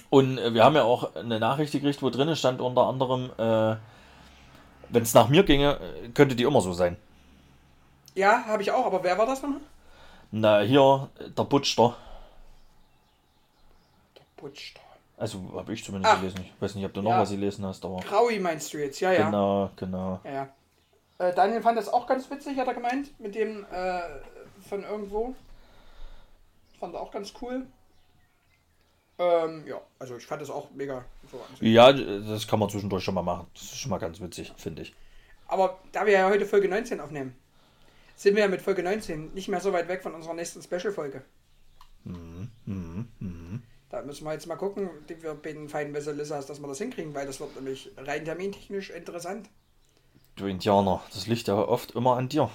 S2: Und äh, wir haben ja auch eine Nachricht gekriegt, wo drinnen stand unter anderem, äh, wenn es nach mir ginge, könnte die immer so sein.
S1: Ja, habe ich auch, aber wer war das nochmal?
S2: Na, hier, der Butster,
S1: Butch.
S2: Also habe ich zumindest
S1: Ach.
S2: gelesen. Ich weiß nicht, ob du noch
S1: Ja.
S2: was gelesen hast, aber
S1: Kraui meinst du jetzt, ja, ja.
S2: genau, genau.
S1: ja, ja. Äh, Daniel fand das auch ganz witzig, hat er gemeint, mit dem äh, von irgendwo. Fand er auch ganz cool. Ähm, ja, also ich fand das auch mega. So.
S2: Ja, das kann man zwischendurch schon mal machen. Das ist schon mal ganz witzig, finde ich.
S1: Aber da wir ja heute Folge 19 aufnehmen, sind wir ja mit Folge 19 nicht mehr so weit weg von unserer nächsten Special-Folge. Müssen wir jetzt mal gucken, die wir bei den feinen dass wir das hinkriegen, weil das wird nämlich rein termintechnisch interessant.
S2: Du Indianer, das liegt ja oft immer an dir.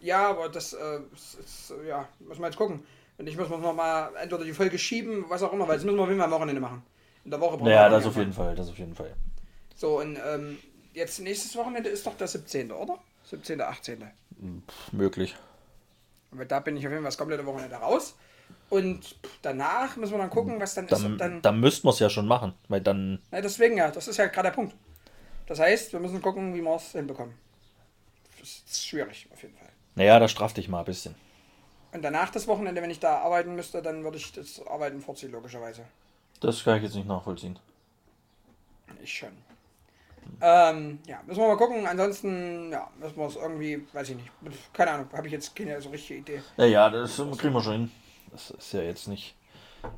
S1: Ja, aber das äh, ist, ist, ja, müssen wir jetzt gucken. Wenn nicht, müssen wir noch mal entweder die Folge schieben, was auch immer, weil das müssen wir auf jeden Fall am Wochenende machen. In der Woche brauchen
S2: Ja,
S1: wir
S2: das auf jeden Fall, das auf jeden Fall.
S1: So, und ähm, jetzt nächstes Wochenende ist doch der 17., oder? 17., 18.
S2: Pff, möglich.
S1: Weil da bin ich auf jeden Fall das komplette Wochenende raus. Und danach müssen wir dann gucken, was dann, ist. Ob
S2: Dann,
S1: dann,
S2: dann müssten wir es ja schon machen, weil dann,
S1: Na, deswegen ja, das ist ja gerade der Punkt. Das heißt, wir müssen gucken, wie wir es hinbekommen. Das ist schwierig, auf jeden Fall.
S2: naja, da straff dich mal ein bisschen.
S1: Und danach das Wochenende, wenn ich da arbeiten müsste, dann würde ich das Arbeiten vorziehen, logischerweise.
S2: Das kann ich jetzt nicht nachvollziehen.
S1: Ich schon. Ähm, ja, müssen wir mal gucken. Ansonsten, ja, müssen wir es irgendwie, weiß ich nicht. Keine Ahnung, habe ich jetzt keine so richtige Idee.
S2: Ja, ja, das kriegen wir schon hin. Das ist ja jetzt nicht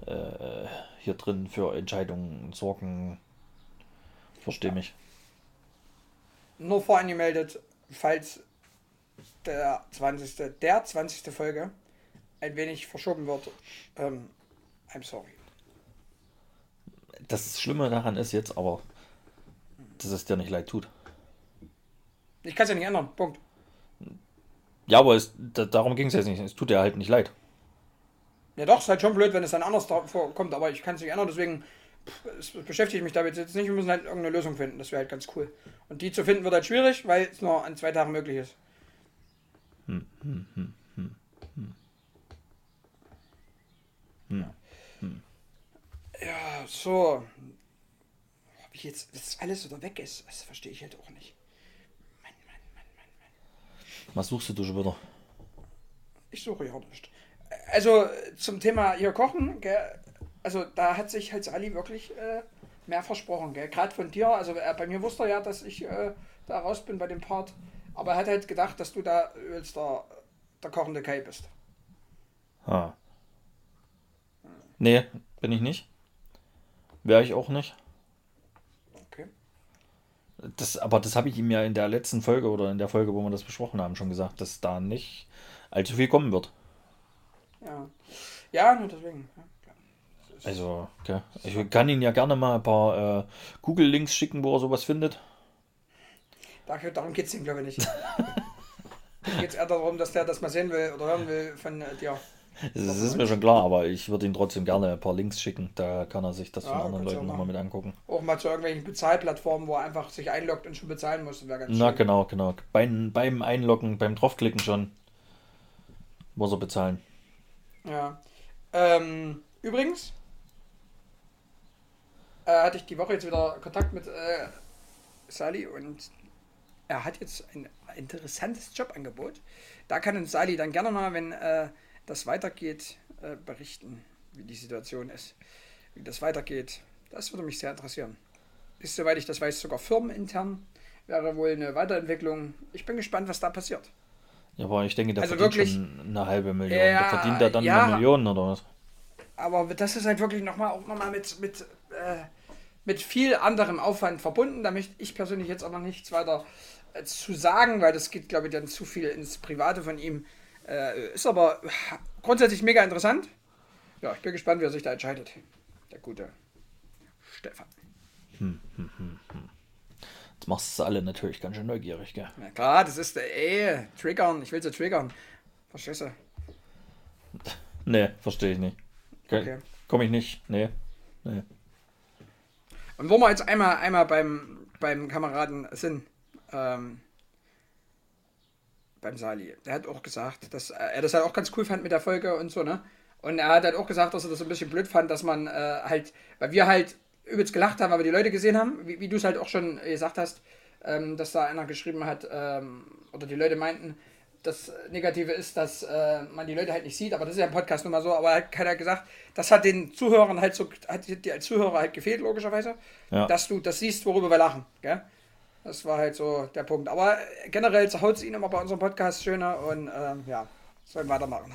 S2: äh, hier drin für Entscheidungen sorgen. Versteh mich.
S1: Nur vorangemeldet, falls der 20. der 20. Folge ein wenig verschoben wird. Ähm, I'm sorry.
S2: Das Schlimme daran ist jetzt aber, dass es dir nicht leid tut.
S1: Ich kann es ja nicht ändern. Punkt.
S2: Ja, aber es, da, darum ging es jetzt nicht. Es tut dir halt nicht leid.
S1: Ja doch, ist halt schon blöd, wenn es dann anders vorkommt, aber ich kann es nicht ändern, deswegen es beschäftigt mich damit jetzt nicht. Wir müssen halt irgendeine Lösung finden, das wäre halt ganz cool. Und die zu finden wird halt schwierig, weil es nur an zwei Tagen möglich ist. Ja, so. Wie jetzt das alles wieder weg ist, das verstehe ich halt auch nicht. Mann, Mann, Mann, Mann, Mann.
S2: Was suchst du schon wieder?
S1: Ich suche ja nicht. Also zum Thema hier kochen, gell? also da hat sich halt Ali wirklich äh, mehr versprochen? Gerade von dir, also äh, bei mir wusste er ja, dass ich äh, da raus bin bei dem Part, aber er hat halt gedacht, dass du da übelst der, der kochende Kai bist.
S2: Ha. Nee, bin ich nicht. Wäre ich auch nicht.
S1: Okay.
S2: Das, aber das habe ich ihm ja in der letzten Folge oder in der Folge, wo wir das besprochen haben, schon gesagt, dass da nicht allzu viel kommen wird.
S1: Ja. Ja, nur deswegen.
S2: Also, okay. ich kann ihn ja gerne mal ein paar äh, Google-Links schicken, wo er sowas findet.
S1: Dafür, darum geht es ihm, glaube ich, nicht. geht es eher darum, dass der das mal sehen will oder hören will von äh, dir.
S2: Das ist mir schon klar, aber ich würde ihm trotzdem gerne ein paar Links schicken. Da kann er sich das von
S1: Ja,
S2: anderen
S1: kannst du
S2: Leuten nochmal mit angucken.
S1: Auch mal zu irgendwelchen Bezahlplattformen, wo er einfach sich einloggt und schon bezahlen muss. Das
S2: Na,
S1: schön.
S2: genau, genau. Beim, beim Einloggen, beim Draufklicken schon muss er bezahlen.
S1: Ja. Ähm, übrigens äh, hatte ich die Woche jetzt wieder Kontakt mit äh, Sali und er hat jetzt ein interessantes Jobangebot. Da kann uns Sali dann gerne mal, wenn äh, das weitergeht, äh, berichten, wie die Situation ist, wie das weitergeht. Das würde mich sehr interessieren. Ist, soweit ich das weiß, sogar firmenintern. Wäre wohl eine Weiterentwicklung. Ich bin gespannt, was da passiert.
S2: Ja, aber ich denke, der
S1: Also
S2: verdient
S1: wirklich-
S2: schon eine halbe Million.
S1: Ja,
S2: da verdient er dann
S1: ja.
S2: eine Million oder was?
S1: Aber das ist halt wirklich nochmal auch nochmal mit, mit, äh, mit viel anderem Aufwand verbunden. Da möchte ich persönlich jetzt aber nichts weiter äh, zu sagen, weil das geht, glaube ich, dann zu viel ins Private von ihm. Äh, ist aber grundsätzlich mega interessant. Ja, ich bin gespannt, wie er sich da entscheidet. Der gute Stefan.
S2: Jetzt machst du alle natürlich ganz schön neugierig, gell?
S1: Na klar, das ist ey, triggern. Ich will sie triggern. Verstehst du?
S2: Nee, verstehe ich nicht. Okay. Komme ich nicht. Nee. Nee.
S1: Und wo wir jetzt einmal, einmal beim, beim Kameraden sind, ähm, beim Sali, der hat auch gesagt, dass er das halt auch ganz cool fand mit der Folge und so, ne? Und er hat halt auch gesagt, dass er das ein bisschen blöd fand, dass man äh, halt, weil wir halt übelst gelacht haben, wir die Leute gesehen haben, wie, wie du es halt auch schon gesagt hast, ähm, dass da einer geschrieben hat, ähm, oder die Leute meinten, das Negative ist, dass äh, man die Leute halt nicht sieht, aber das ist ja im Podcast nun mal so, aber halt keiner gesagt, das hat den Zuhörern halt so, hat dir als Zuhörer halt gefehlt, logischerweise,
S2: Ja.
S1: dass du das siehst, worüber wir lachen, gell? Das war halt so der Punkt. Aber generell haut es ihn immer bei unserem Podcast schöner und ähm, ja, sollen weitermachen.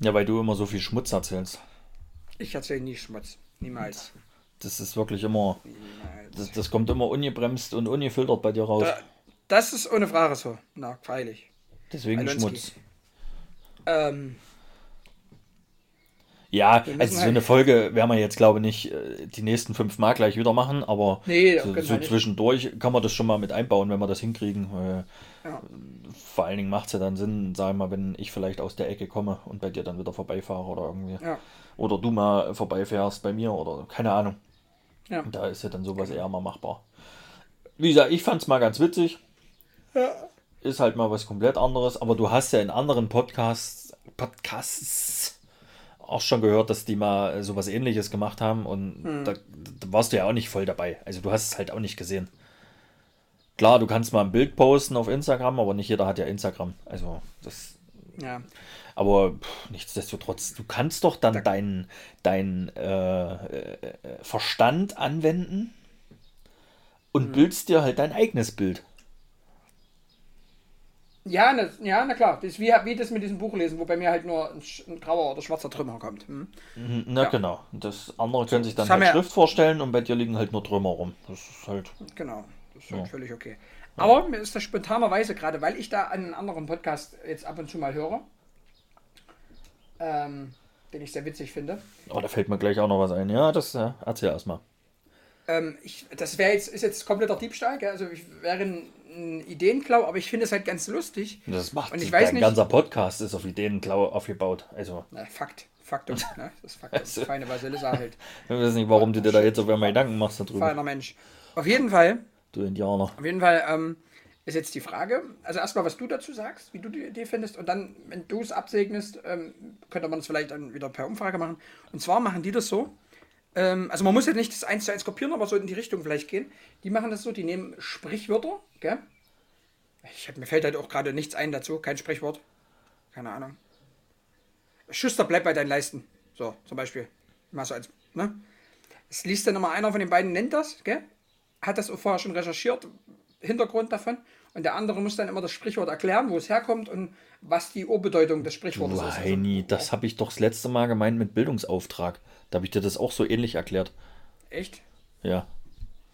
S2: Ja, weil du immer so viel Schmutz erzählst.
S1: Ich erzähle nie Schmutz. Niemals.
S2: Das ist wirklich immer. Das, das kommt immer ungebremst und ungefiltert bei dir raus.
S1: Da, das ist ohne Frage so. Na, freilich.
S2: Deswegen
S1: Alonski.
S2: Schmutz.
S1: Ähm,
S2: Ja,
S1: Wir
S2: also so
S1: halt-
S2: eine Folge werden wir jetzt, glaube ich, nicht äh, die nächsten fünf Mal gleich wieder machen, aber
S1: Nee,
S2: so, so
S1: wir
S2: zwischendurch kann man das schon mal mit einbauen, wenn wir das hinkriegen.
S1: Ja.
S2: vor allen Dingen macht es ja dann Sinn, sag ich mal, wenn ich vielleicht aus der Ecke komme und bei dir dann wieder vorbeifahre oder irgendwie.
S1: Ja.
S2: Oder du mal vorbeifährst bei mir oder keine Ahnung.
S1: Ja.
S2: Da ist ja dann sowas eher mal machbar. Wie gesagt, ich fand es mal ganz witzig.
S1: Ja.
S2: Ist halt mal was komplett anderes, aber du hast ja in anderen Podcasts, Podcasts auch schon gehört, dass die mal sowas ähnliches gemacht haben und
S1: Hm.
S2: da, da warst du ja auch nicht voll dabei. Also du hast es halt auch nicht gesehen. Klar, du kannst mal ein Bild posten auf Instagram, aber nicht jeder hat ja Instagram. Also das
S1: ja.
S2: Aber pff, nichtsdestotrotz, du kannst doch dann deinen dein, äh, äh, Verstand anwenden und bildest dir halt dein eigenes Bild.
S1: Ja, ne, ja, na klar. Das ist wie, wie das mit diesem Buch lesen, wo bei mir halt nur ein, ein grauer oder schwarzer Trümmer kommt. Hm?
S2: Mhm, Na
S1: Ja.
S2: genau. Das andere können sich dann halt Schrift vorstellen und bei dir liegen halt nur Trümmer rum. Das ist halt.
S1: Genau, das ist halt
S2: Ja.
S1: völlig okay. Aber mir ist das spontanerweise gerade, weil ich da einen anderen Podcast jetzt ab und zu mal höre, ähm, den ich sehr witzig finde.
S2: Oh, da fällt mir gleich auch noch was ein. Ja, das äh, erzähl erstmal.
S1: Ähm, ich, das wäre jetzt, ist jetzt kompletter Diebstahl, gell? also ich wäre ein, ein Ideenklau, aber ich finde es halt ganz lustig.
S2: Das macht
S1: Und ich weiß nicht-
S2: ganzer Podcast ist auf Ideen klau- aufgebaut. Also,
S1: Na, Fakt, Faktum, ne? das ist Faktum.
S2: Also-
S1: Feine Basilissa halt.
S2: ich weiß nicht, warum du dir da jetzt auf einmal Gedanken machst darüber.
S1: Feiner Mensch. Auf jeden Fall,
S2: Du Indianer.
S1: auf jeden Fall ähm, ist jetzt die Frage, also erstmal, was du dazu sagst, wie du die Idee findest und dann, wenn du es absegnest, ähm, könnte man es vielleicht dann wieder per Umfrage machen. Und zwar machen die das so, ähm, also man muss jetzt nicht das eins zu eins kopieren, aber so in die Richtung vielleicht gehen. Die machen das so, die nehmen Sprichwörter, gell? Ich, mir fällt halt auch gerade nichts ein dazu, kein Sprichwort. Keine Ahnung. Schuster, bleib bei deinen Leisten. So, zum Beispiel. Mal so als, ne? Es liest dann immer einer von den beiden, nennt das, gell? Hat das vorher schon recherchiert, Hintergrund davon. Und der andere muss dann immer das Sprichwort erklären, wo es herkommt und was die Urbedeutung des Sprichwortes ist. Also,
S2: Heini, das habe ich doch das letzte Mal gemeint mit Bildungsauftrag. Da habe ich dir das auch so ähnlich erklärt.
S1: echt?
S2: Ja.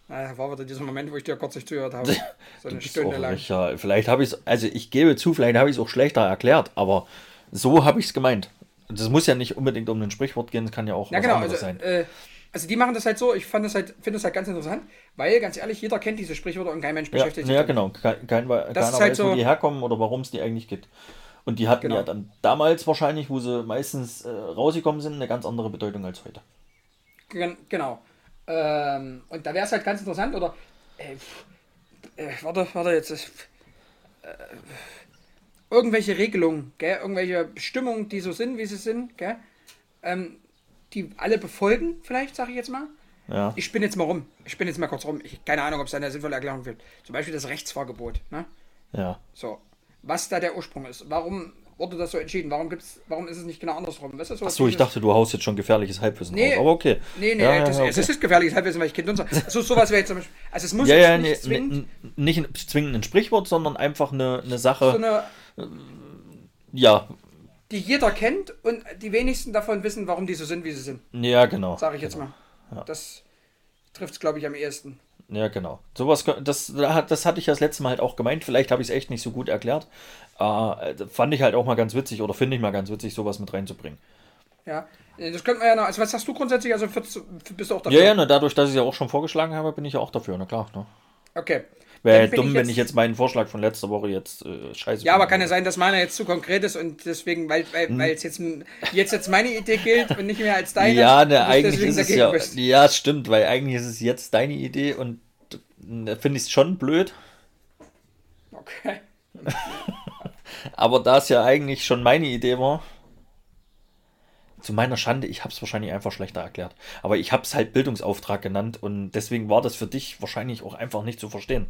S1: Na, war wieder dieser Moment, wo ich dir kurz nicht zugehört habe. So eine
S2: Ist
S1: Stunde lang.
S2: ja. Vielleicht habe ich es, also ich gebe zu, vielleicht habe ich es auch schlechter erklärt, aber so habe ich es gemeint. Das muss ja nicht unbedingt um ein Sprichwort gehen, es kann ja auch
S1: Ja,
S2: was
S1: genau.
S2: anderes
S1: Also,
S2: sein.
S1: äh, also die machen das halt so, ich fand das halt, finde das halt ganz interessant, weil ganz ehrlich, jeder kennt diese Sprichwörter und kein Mensch
S2: Ja,
S1: beschäftigt sich
S2: ja genau. Kein, kein, keiner
S1: ist
S2: weiß,
S1: halt
S2: wo
S1: so-
S2: die herkommen oder warum es die eigentlich gibt. Und die hatten
S1: Genau.
S2: ja dann damals wahrscheinlich, wo sie meistens äh, rausgekommen sind, eine ganz andere Bedeutung als heute.
S1: Gen genau. Ähm, und da wäre es halt ganz interessant, oder. Äh, äh, warte, warte, jetzt ist. Äh, irgendwelche Regelungen, gell? Irgendwelche Bestimmungen, die so sind, wie sie sind, gell? Ähm, die alle befolgen, vielleicht, sage ich jetzt mal.
S2: Ja.
S1: Ich spinne jetzt mal rum. Ich spinne jetzt mal kurz rum. Ich, keine Ahnung, ob es da eine sinnvolle Erklärung gibt. Zum Beispiel das Rechtsfahrgebot. Ne?
S2: Ja.
S1: So. Was da der Ursprung ist. Warum wurde das so entschieden? Warum gibt's, warum ist es nicht genau andersrum? Weißt du, so
S2: Achso, ich dachte, du haust jetzt schon gefährliches Halbwissen
S1: Nee.
S2: raus. Aber okay.
S1: Nee, nee,
S2: ja,
S1: das,
S2: ja,
S1: es
S2: okay.
S1: ist gefährliches Halbwissen, weil ich Kind und so. Also sowas wäre jetzt zum Beispiel. Also es muss
S2: Ja, ja,
S1: nicht
S2: nee,
S1: zwingend
S2: nicht ein- zwingend ein Sprichwort, sondern einfach eine, eine
S1: so
S2: Sache.
S1: eine,
S2: Ja,
S1: die jeder kennt und die wenigsten davon wissen, warum die so sind, wie sie sind.
S2: ja, genau.
S1: Sage ich jetzt mal. Das trifft es, glaube ich, am ehesten.
S2: Ja, genau. Sowas, das, das hatte ich ja das letzte Mal halt auch gemeint. Vielleicht habe ich es echt nicht so gut erklärt. Äh, fand ich halt auch mal ganz witzig oder finde ich mal ganz witzig, sowas mit reinzubringen.
S1: Ja, das könnte man ja noch. Also, was sagst du grundsätzlich? Also, für, für, bist du auch dafür?
S2: Ja, ja, ne, dadurch, dass ich es ja auch schon vorgeschlagen habe, bin ich ja auch dafür, na klar. Ne?
S1: Okay.
S2: Wäre dumm,
S1: ich
S2: wenn ich jetzt meinen Vorschlag von letzter Woche jetzt äh, scheiße
S1: Ja, aber kann ja sein, dass meiner jetzt zu konkret ist und deswegen, weil weil
S2: Hm.
S1: weil es jetzt, jetzt jetzt meine Idee gilt und nicht mehr als deine.
S2: Ja, ne, eigentlich ist es ja.
S1: bist.
S2: Ja, es stimmt, weil eigentlich ist es jetzt deine Idee und da finde ich es schon blöd.
S1: Okay.
S2: Aber da es ja eigentlich schon meine Idee war, zu meiner Schande, ich habe es wahrscheinlich einfach schlechter erklärt. Aber ich habe es halt Bildungsauftrag genannt und deswegen war das für dich wahrscheinlich auch einfach nicht zu verstehen.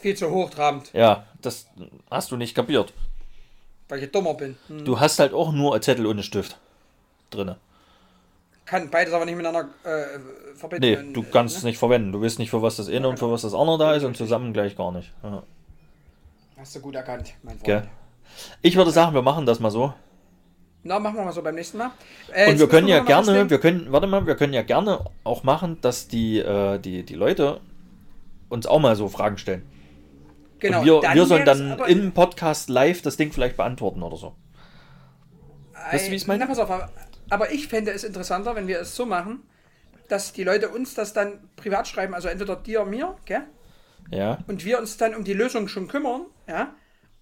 S1: Viel zu hochtrabend,
S2: Ja, das hast du nicht kapiert.
S1: weil ich dummer bin. Hm.
S2: Du hast halt auch nur einen Zettel ohne Stift drinne.
S1: Kann beides aber nicht miteinander äh, verbinden.
S2: Nee, du kannst es
S1: ne?
S2: nicht verwenden. Du weißt nicht, für was das eine und für was das andere da ist und zusammen gleich gar nicht. Ja.
S1: Hast du gut erkannt, mein Freund.
S2: Gell? Ich würde sagen, wir machen das mal so.
S1: Na, machen wir mal so beim nächsten Mal. Äh,
S2: Und wir können
S1: müssen
S2: ja gerne, wir können, warte mal, wir können ja gerne auch machen, dass die, äh, die, die Leute uns auch mal so Fragen stellen.
S1: Genau,
S2: wir, wir sollen dann im Podcast live das Ding vielleicht beantworten oder so. Weißt du, wie ich's meine?
S1: Na, pass auf, aber Aber ich fände es interessanter, wenn wir es so machen, dass die Leute uns das dann privat schreiben, also entweder dir, mir, gell?
S2: Ja.
S1: Und wir uns dann um die Lösung schon kümmern, ja?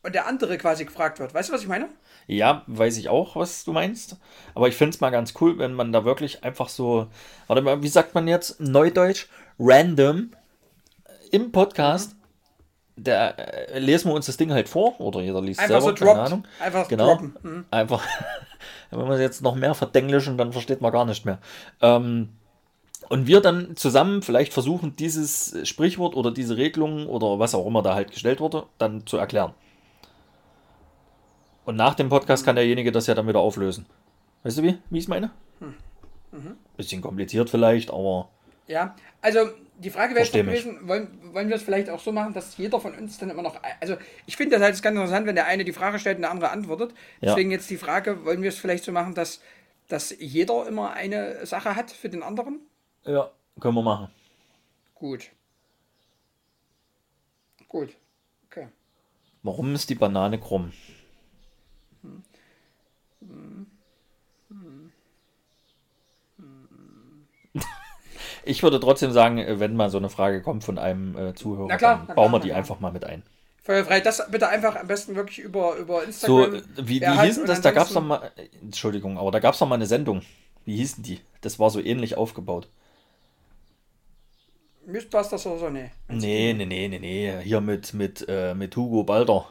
S1: Und der andere quasi gefragt wird. Weißt du, was ich meine?
S2: Ja, weiß ich auch, was du meinst. Aber ich finde es mal ganz cool, wenn man da wirklich einfach so, warte mal, wie sagt man jetzt, Neudeutsch, random im Podcast. Da äh, lesen wir uns das Ding halt vor oder jeder liest
S1: einfach
S2: selber,
S1: so keine Ahnung. Einfach
S2: genau, droppen. Mhm. Einfach, wenn wir jetzt noch mehr verdenglischen, dann versteht man gar nicht mehr. Ähm, und wir dann zusammen vielleicht versuchen, dieses Sprichwort oder diese Regelung oder was auch immer da halt gestellt wurde, dann zu erklären. Und nach dem Podcast kann derjenige das ja dann wieder auflösen. Weißt du, wie, wie ich es meine? Hm. Mhm. Bisschen kompliziert vielleicht, aber.
S1: Ja, also die Frage wäre gewesen, wollen, wollen wir es vielleicht auch so machen, dass jeder von uns dann immer noch. Also ich finde das halt ganz interessant, wenn der eine die Frage stellt und der andere antwortet. Ja. Deswegen jetzt die Frage, wollen wir es vielleicht so machen, dass, dass jeder immer eine Sache hat für den anderen?
S2: Ja, können wir machen.
S1: Gut. Gut. Okay.
S2: Warum ist die Banane krumm? Ich würde trotzdem sagen, wenn mal so eine Frage kommt von einem äh, Zuhörer, na klar, dann bauen wir die einfach mal mit ein.
S1: Feuerfrei, das bitte einfach am besten wirklich über, über Instagram.
S2: So, wie, wie hieß denn das? Da gab es doch mal, Entschuldigung, aber da gab es doch mal eine Sendung. Wie hießen die? Das war so ähnlich aufgebaut.
S1: Mythbusters oder so? Nee.
S2: Nee, nee, nee, nee, nee. Hier mit, mit, äh, mit Hugo Balder.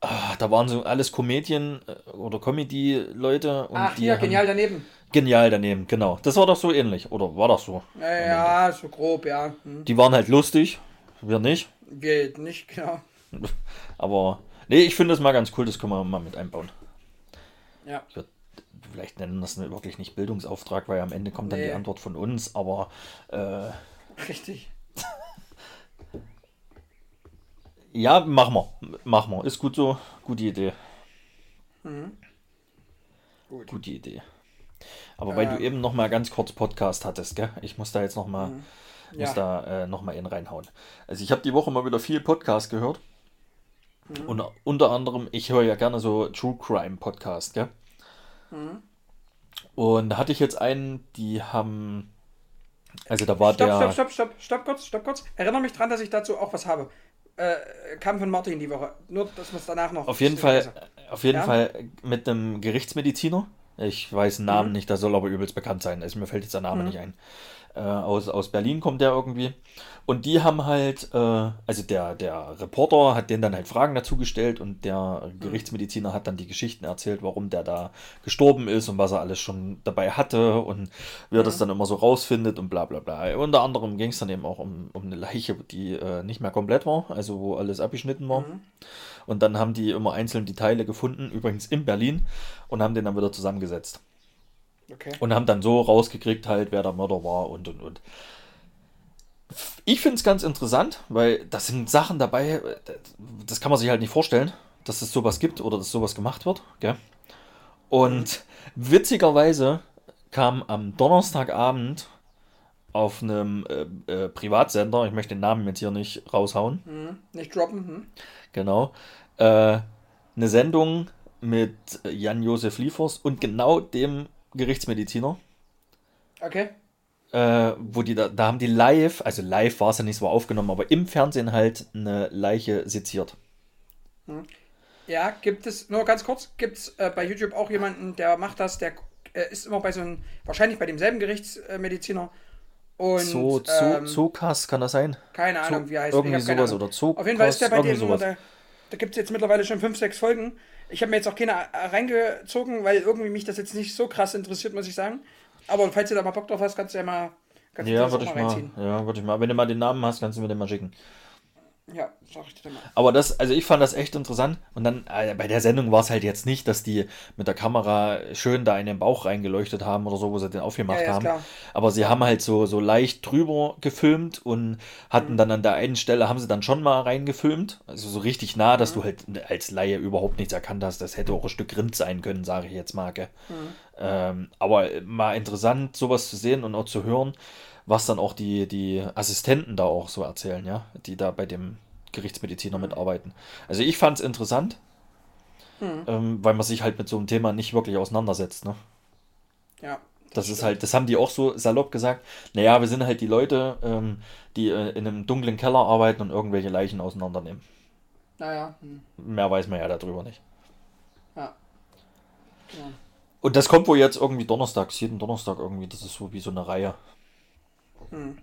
S2: Ah, da waren so alles Komedien äh, oder Comedy-Leute.
S1: Ach, hier, haben, genial daneben.
S2: Genial daneben, genau. Das war doch so ähnlich. Oder war das so?
S1: Ja, ja so grob, ja.
S2: Hm. Die waren halt lustig. Wir nicht.
S1: Wir nicht, genau.
S2: Aber, nee, ich finde das mal ganz cool. Das können wir mal mit einbauen.
S1: Ja.
S2: Ich würde vielleicht nennen das wirklich nicht Bildungsauftrag, weil am Ende kommt dann nee. die Antwort von uns, aber. Äh,
S1: Richtig.
S2: ja, machen wir. Machen wir. Ist gut so. Gute Idee.
S1: Mhm. Gut.
S2: Gute Idee. Aber weil du ähm. eben noch mal ganz kurz Podcast hattest, gell? Ich muss da jetzt noch mal, mhm. ja. muss da äh, noch mal in reinhauen. Also ich habe die Woche mal wieder viel Podcast gehört. Mhm. Und unter anderem, ich höre ja gerne so True Crime Podcast, gell? Mhm. Und da hatte ich jetzt einen, die haben. Also da war
S1: stopp,
S2: der.
S1: Stopp, stopp, stopp, stopp kurz, stopp kurz. Erinnere mich dran, dass ich dazu auch was habe. Äh, kam von Martin die Woche. Nur, dass wir es danach noch.
S2: Auf jeden Fall, auf jeden ja? Fall mit einem Gerichtsmediziner. Ich weiß den Namen mhm. nicht, der soll aber übelst bekannt sein. Also mir fällt jetzt der Name mhm. nicht ein. Äh, aus, aus Berlin kommt der irgendwie. Und die haben halt, äh, also der, der Reporter hat denen dann halt Fragen dazu gestellt und der mhm. Gerichtsmediziner hat dann die Geschichten erzählt, warum der da gestorben ist und was er alles schon dabei hatte und wie er das mhm. dann immer so rausfindet und bla bla bla. Unter anderem ging es dann eben auch um, um eine Leiche, die äh, nicht mehr komplett war, also wo alles abgeschnitten war. Mhm. Und dann haben die immer einzeln die Teile gefunden, übrigens in Berlin, und haben den dann wieder zusammengesetzt.
S1: Okay.
S2: Und haben dann so rausgekriegt, halt, wer der Mörder war und und und. Ich finde es ganz interessant, weil das sind Sachen dabei, das kann man sich halt nicht vorstellen, dass es sowas gibt oder dass sowas gemacht wird. Gell? Und witzigerweise kam am Donnerstagabend auf einem äh, äh, Privatsender, ich möchte den Namen jetzt hier nicht raushauen.
S1: Mhm. Nicht droppen. Mhm.
S2: Genau. Äh, eine Sendung mit Jan-Josef Liefers und genau dem Gerichtsmediziner.
S1: Okay.
S2: Äh, wo die da, da haben die live, also live war es ja nicht so aufgenommen, aber im Fernsehen halt eine Leiche seziert.
S1: Hm. Ja, gibt es, nur ganz kurz, gibt es äh, bei YouTube auch jemanden, der macht das, der äh, ist immer bei so einem, wahrscheinlich bei demselben Gerichtsmediziner. Und,
S2: so, ähm, Zokas, kann das sein?
S1: Keine Ahnung, wie heißt
S2: Irgendwie sowas oder Zokas.
S1: Auf jeden Fall ist der bei dem da, da gibt es jetzt mittlerweile schon 5, 6 Folgen. Ich habe mir jetzt auch keine reingezogen, weil irgendwie mich das jetzt nicht so krass interessiert, muss ich sagen. Aber falls du da mal Bock drauf hast, kannst du ja mal, kannst
S2: ja, würde ich mal, reinziehen. Ja, würde ich mal. Wenn du mal den Namen hast, kannst du mir den mal schicken.
S1: Ja, sag ich dir mal.
S2: Aber das, also ich fand das echt interessant. Und dann äh, bei der Sendung war es halt jetzt nicht, dass die mit der Kamera schön da in den Bauch reingeleuchtet haben oder so, wo sie den aufgemacht ja, ja, haben. Klar. Aber sie haben halt so, so leicht drüber gefilmt und hatten mhm. dann an der einen Stelle, haben sie dann schon mal reingefilmt. Also so richtig nah, dass mhm. du halt als Laie überhaupt nichts erkannt hast. Das hätte auch ein Stück Rind sein können, sage ich jetzt mal. Mhm. Ähm, aber mal interessant, sowas zu sehen und auch zu hören was dann auch die, die Assistenten da auch so erzählen, ja, die da bei dem Gerichtsmediziner mitarbeiten. Also ich fand es interessant. ähm, weil man sich halt mit so einem Thema nicht wirklich auseinandersetzt. Ne?
S1: Ja.
S2: Das ist halt, das haben die auch so salopp gesagt. Naja, wir sind halt die Leute, ähm, die äh, in einem dunklen Keller arbeiten und irgendwelche Leichen auseinandernehmen.
S1: Naja. Hm.
S2: Mehr weiß man ja darüber nicht.
S1: Ja. ja.
S2: Und das kommt wohl jetzt irgendwie donnerstags, jeden Donnerstag irgendwie. Das ist so wie so eine Reihe.
S1: Hm.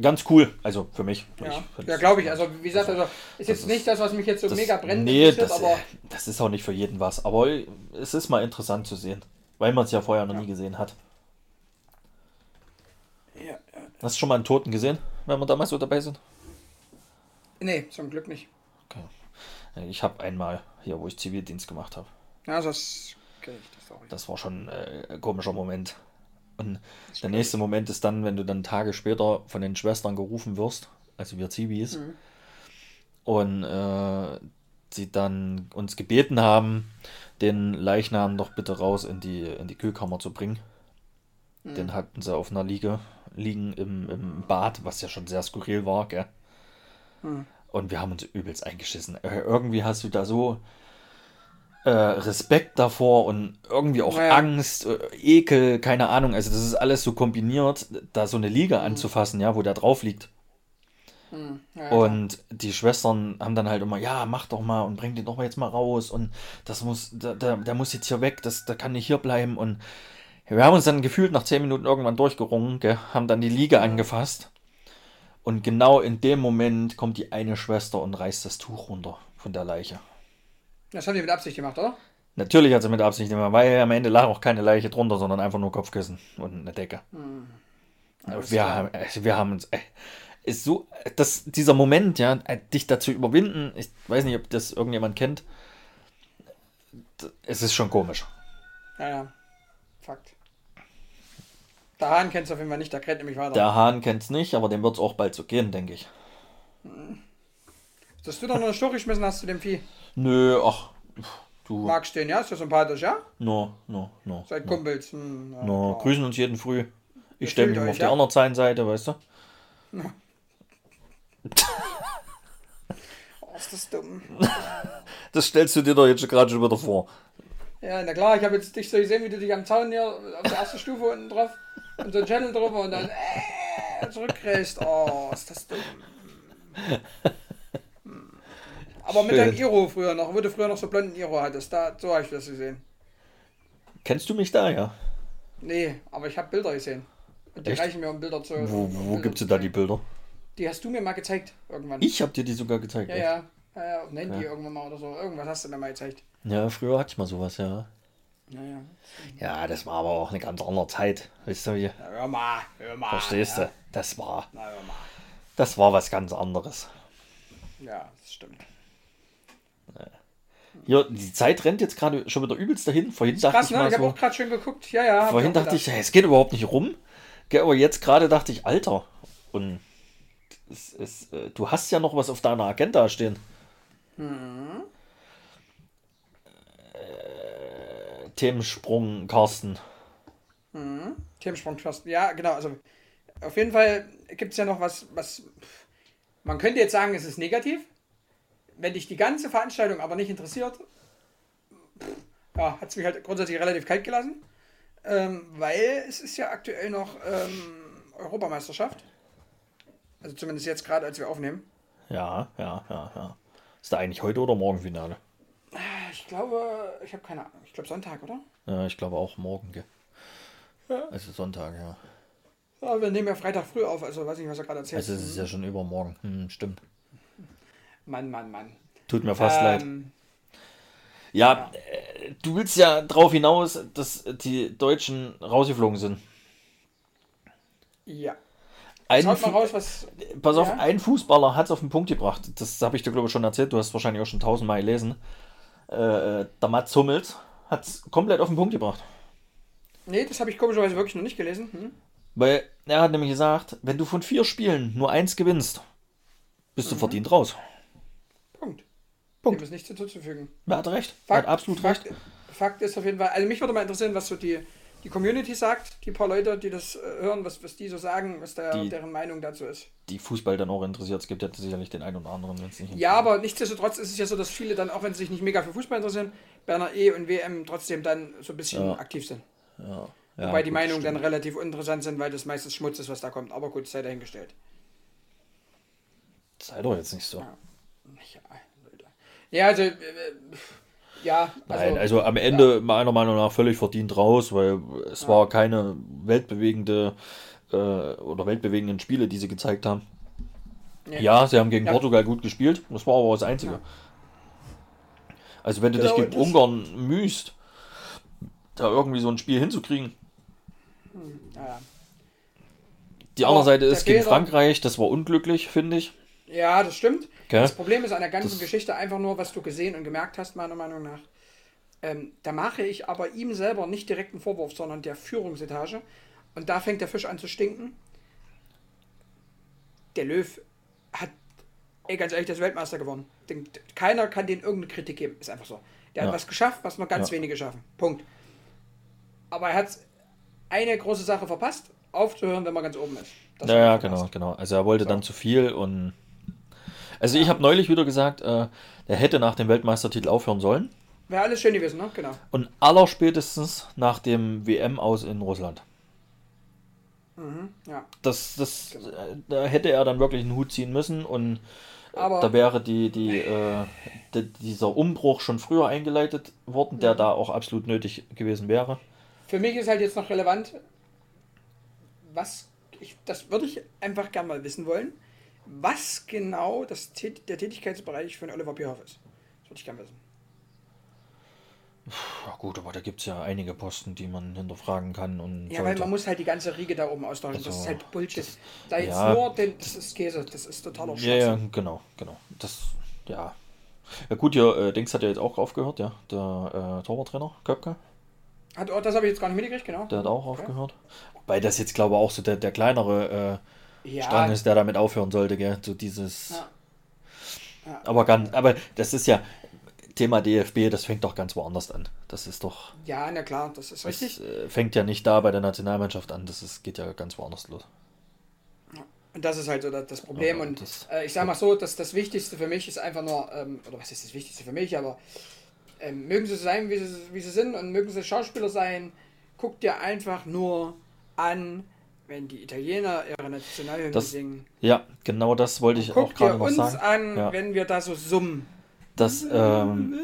S2: Ganz cool, also für mich.
S1: Ja, ja glaube ich. Also, wie gesagt, also, ist jetzt
S2: ist-
S1: nicht das, was mich jetzt so
S2: Das,
S1: mega brennt.
S2: nee, das,
S1: aber
S2: das ist auch nicht für jeden was. Aber es ist mal interessant zu sehen, weil man es ja vorher noch nie gesehen hat.
S1: ja, ja.
S2: Hast du schon mal einen Toten gesehen, wenn wir damals so dabei sind?
S1: nee, zum Glück nicht.
S2: Okay. Ich habe einmal hier, wo ich Zivildienst gemacht habe.
S1: Ja, das die Story.
S2: Das war schon äh, ein komischer Moment. Und der nächste Moment ist dann, wenn du dann Tage später von den Schwestern gerufen wirst, also wir Zivis,
S1: Mhm.
S2: und äh, sie dann uns gebeten haben, den Leichnam doch bitte raus in die, in die Kühlkammer zu bringen.
S1: Mhm.
S2: Den hatten sie auf einer Liege liegen im, im Bad, was ja schon sehr skurril war, gell?
S1: Mhm.
S2: Und wir haben uns übelst eingeschissen. Äh, irgendwie hast du da so äh, Respekt davor und irgendwie auch
S1: Naja.
S2: Angst, äh, Ekel, keine Ahnung. Also das ist alles so kombiniert, da so eine Liege anzufassen, ja, wo der drauf liegt.
S1: Hm, ja,
S2: Und die Schwestern haben dann halt immer, ja, mach doch mal und bring den doch mal jetzt mal raus und das muss, der, der, der muss jetzt hier weg, das, der kann nicht hier bleiben und wir haben uns dann gefühlt nach zehn Minuten irgendwann durchgerungen, gell, haben dann die Liege angefasst und genau in dem Moment kommt die eine Schwester und reißt das Tuch runter von der Leiche.
S1: Das haben die mit Absicht gemacht, oder?
S2: Natürlich hat sie mit Absicht immer, weil am Ende lag auch keine Leiche drunter, sondern einfach nur Kopfkissen und eine Decke.
S1: Alles
S2: wir, haben, also wir haben uns, äh, ist so, das, dieser Moment, ja, äh, dich dazu überwinden, ich weiß nicht, ob das irgendjemand kennt, es ist schon komisch.
S1: Ja, ja. Fakt. Der Hahn kennst du auf jeden Fall nicht, der krennt nämlich weiter.
S2: Der Hahn kennt es nicht, aber dem wird es auch bald so gehen, denke ich.
S1: Dass du doch noch eine Story geschmissen hast zu dem Vieh.
S2: Nö, ach, du,
S1: Magst den, ja? Ist ja sympathisch, ja?
S2: no, no, no.
S1: Seid
S2: no,
S1: Kumpels. Hm, ja,
S2: no.
S1: klar.
S2: Grüßen uns jeden früh. Ich stelle mich mal auf die
S1: ja?
S2: andere Seite, weißt du?
S1: Oh, ist das dumm.
S2: Das stellst du dir doch jetzt gerade schon wieder vor.
S1: Ja, na klar, ich habe jetzt dich so gesehen, wie du dich am Zaun hier auf der ersten Stufe unten drauf und so ein Channel drüber und dann äh, zurückkriegst. Oh, ist das dumm. Aber mit deinem Iro früher noch, wo du früher noch so blonden Iro hattest, da, so habe ich das gesehen.
S2: Kennst du mich da, ja?
S1: Nee, aber ich habe Bilder gesehen. Und die
S2: Echt?
S1: reichen mir, um Bilder zu.
S2: Wo, wo
S1: Bilder
S2: gibst du da die Bilder?
S1: Die hast du mir mal gezeigt, irgendwann.
S2: Ich habe dir die sogar gezeigt.
S1: Ja,
S2: echt?
S1: ja. Ja, ja,
S2: Okay.
S1: irgendwann mal oder so. Irgendwas hast du mir mal gezeigt.
S2: Ja, früher hatte ich mal sowas, ja.
S1: Ja, ja.
S2: Ja, das war aber auch eine ganz andere Zeit. Weißt du, wie?
S1: Na, hör mal, hör mal.
S2: Verstehst
S1: ja.
S2: du? Das war,
S1: Na, hör mal.
S2: das war was ganz anderes.
S1: Ja, das stimmt.
S2: Hier, die Zeit rennt jetzt gerade schon wieder übelst dahin. Vorhin dachte
S1: Krass,
S2: ich
S1: ne?
S2: mal
S1: Ich habe
S2: so,
S1: auch gerade schön geguckt. Ja, ja.
S2: vorhin dachte
S1: gedacht.
S2: ich, es geht überhaupt nicht rum. Aber jetzt gerade dachte ich, Alter. Und es, es, äh, du hast ja noch was auf deiner Agenda stehen.
S1: Mhm.
S2: Äh, Themensprung, Carsten.
S1: Themensprung Thorsten. Ja, genau. Also auf jeden Fall gibt es ja noch was, was. Man könnte jetzt sagen, es ist negativ. Wenn dich die ganze Veranstaltung aber nicht interessiert, ja, hat es mich halt grundsätzlich relativ kalt gelassen. Ähm, weil es ist ja aktuell noch ähm, Europameisterschaft. Also zumindest jetzt gerade, als wir aufnehmen.
S2: Ja, ja, ja, ja. Ist da eigentlich heute oder morgen Finale?
S1: Ich glaube, ich habe keine Ahnung. Ich glaube Sonntag, oder?
S2: Ja, ich glaube auch morgen, gell? Also Sonntag, ja.
S1: Ja, wir nehmen ja Freitag früh auf, also weiß nicht, was er gerade erzählt.
S2: Also es ist ja schon übermorgen. Hm, stimmt.
S1: Mann, Mann, Mann.
S2: Tut mir fast leid.
S1: Ähm,
S2: Ja, äh, du willst ja drauf hinaus, dass die Deutschen rausgeflogen sind.
S1: Ja.
S2: Ein
S1: Schaut mal raus, was.
S2: Pass auf,
S1: Ja?
S2: ein Fußballer hat es auf den Punkt gebracht. Das habe ich dir, glaube ich, schon erzählt. Du hast wahrscheinlich auch schon tausendmal gelesen. Äh, äh, der Mats Hummels hat es komplett auf den Punkt gebracht.
S1: Nee, das habe ich komischerweise wirklich noch nicht gelesen. Hm?
S2: Weil er hat nämlich gesagt, wenn du von vier Spielen nur eins gewinnst, bist
S1: Mhm.
S2: du verdient raus.
S1: Punkt.
S2: Punkt.
S1: Dem ist nichts hinzuzufügen.
S2: Er hat recht. Er hat absolut
S1: Fakt,
S2: recht.
S1: Fakt ist auf jeden Fall, also mich würde mal interessieren, was so die die Community sagt, die paar Leute, die das äh, hören, was, was die so sagen, was der,
S2: Die-
S1: deren Meinung dazu ist.
S2: Die Fußball dann auch interessiert. Es gibt ja sicherlich den einen oder anderen, wenn es nicht
S1: Ja, aber nichtsdestotrotz ist es ja so, dass viele dann, auch wenn sie sich nicht mega für Fußball interessieren, bei einer E- und WM trotzdem dann so ein bisschen
S2: Ja.
S1: aktiv sind.
S2: Ja. Ja,
S1: Wobei die
S2: gut,
S1: Meinungen
S2: stimmt.
S1: dann relativ uninteressant sind, weil das meistens Schmutz ist, was da kommt. Aber gut, sei dahingestellt.
S2: Sei doch jetzt nicht so.
S1: Ja. Ja. Ja, also, äh, ja, also,
S2: Nein, also am Ende meiner Meinung nach völlig verdient raus, weil es
S1: Ja.
S2: war keine weltbewegende äh, oder weltbewegenden Spiele, die sie gezeigt haben.
S1: nee.
S2: Ja, sie haben gegen
S1: Ja.
S2: Portugal gut gespielt. Das war aber das Einzige.
S1: Ja.
S2: Also wenn du
S1: Genau,
S2: dich gegen Ungarn mühst, da irgendwie so ein Spiel hinzukriegen.
S1: Ja, ja.
S2: Die andere Seite ist gegen Frankreich, das war unglücklich, finde ich.
S1: Ja, das stimmt.
S2: Gell?
S1: Das Problem ist an der ganzen
S2: Das-
S1: Geschichte einfach nur, was du gesehen und gemerkt hast, meiner Meinung nach. Ähm, da mache ich aber ihm selber nicht direkt einen Vorwurf, sondern der Führungsetage. Und da fängt der Fisch an zu stinken. Der Löw hat, ey, ganz ehrlich, das Weltmeister gewonnen. Den, keiner kann denen irgendeine Kritik geben. Ist einfach so. Der
S2: Ja.
S1: hat was geschafft, was nur ganz
S2: Ja.
S1: wenige schaffen. Punkt. Aber er hat eine große Sache verpasst, aufzuhören, wenn man ganz oben ist. Das
S2: Ja, ja, genau, genau. Also er wollte
S1: So.
S2: dann zu viel und. Also ich habe neulich wieder gesagt, äh, er hätte nach dem Weltmeistertitel aufhören sollen.
S1: Wäre alles schön gewesen, ne? Genau.
S2: Und allerspätestens nach dem WM aus in Russland.
S1: Mhm, ja.
S2: Das, das, äh, da hätte er dann wirklich einen Hut ziehen müssen und
S1: Aber-
S2: da wäre die, die, äh, die, dieser Umbruch schon früher eingeleitet worden, der da auch absolut nötig gewesen wäre.
S1: Für mich ist halt jetzt noch relevant, was, ich, das würde ich einfach gerne mal wissen wollen, was genau das, der Tätigkeitsbereich von Oliver Bierhoff ist. Das würde ich gerne wissen.
S2: Ja gut, aber da gibt es ja einige Posten, die man hinterfragen kann und
S1: Ja, weil
S2: sollte.
S1: man muss halt die ganze Riege da oben austauschen. das
S2: Also,
S1: ist halt Bullshit. Da jetzt
S2: ja.
S1: nur, den, das ist Käse, das ist totaler
S2: Ja, ja,
S1: Schwachsinn.
S2: genau, genau. Das, ja. Ja gut, hier, äh, Dings hat ja jetzt auch aufgehört, ja. Der äh, Torwarttrainer, Köpke,
S1: Hat, oh, das habe ich jetzt gar nicht mitgekriegt, genau.
S2: der hat auch
S1: Okay.
S2: aufgehört. Wobei das jetzt, glaube ich, auch so der, der kleinere äh,
S1: Ja,
S2: Strang ist, der damit aufhören sollte, gell. So dieses.
S1: Ja. Ja.
S2: Aber ganz, aber das ist ja Thema DFB, das fängt doch ganz woanders an. Das ist doch.
S1: ja, na klar, das ist
S2: Das
S1: richtig.
S2: äh, fängt ja nicht da bei der Nationalmannschaft an, das ist, geht ja ganz woanders los.
S1: Und das ist halt so das, das Problem.
S2: Ja,
S1: und
S2: das-
S1: äh, ich sage mal so, dass das Wichtigste für mich ist einfach nur, ähm, oder was ist das Wichtigste für mich, aber ähm, mögen sie sein, wie sie, wie sie sind und mögen sie Schauspieler sein, guck dir einfach nur an, wenn die Italiener ihre Nationalhymne
S2: Das-
S1: singen.
S2: Ja, genau das wollte ich auch gerade noch
S1: uns
S2: sagen.
S1: an,
S2: Ja.
S1: wenn wir da so summen.
S2: Das, ähm,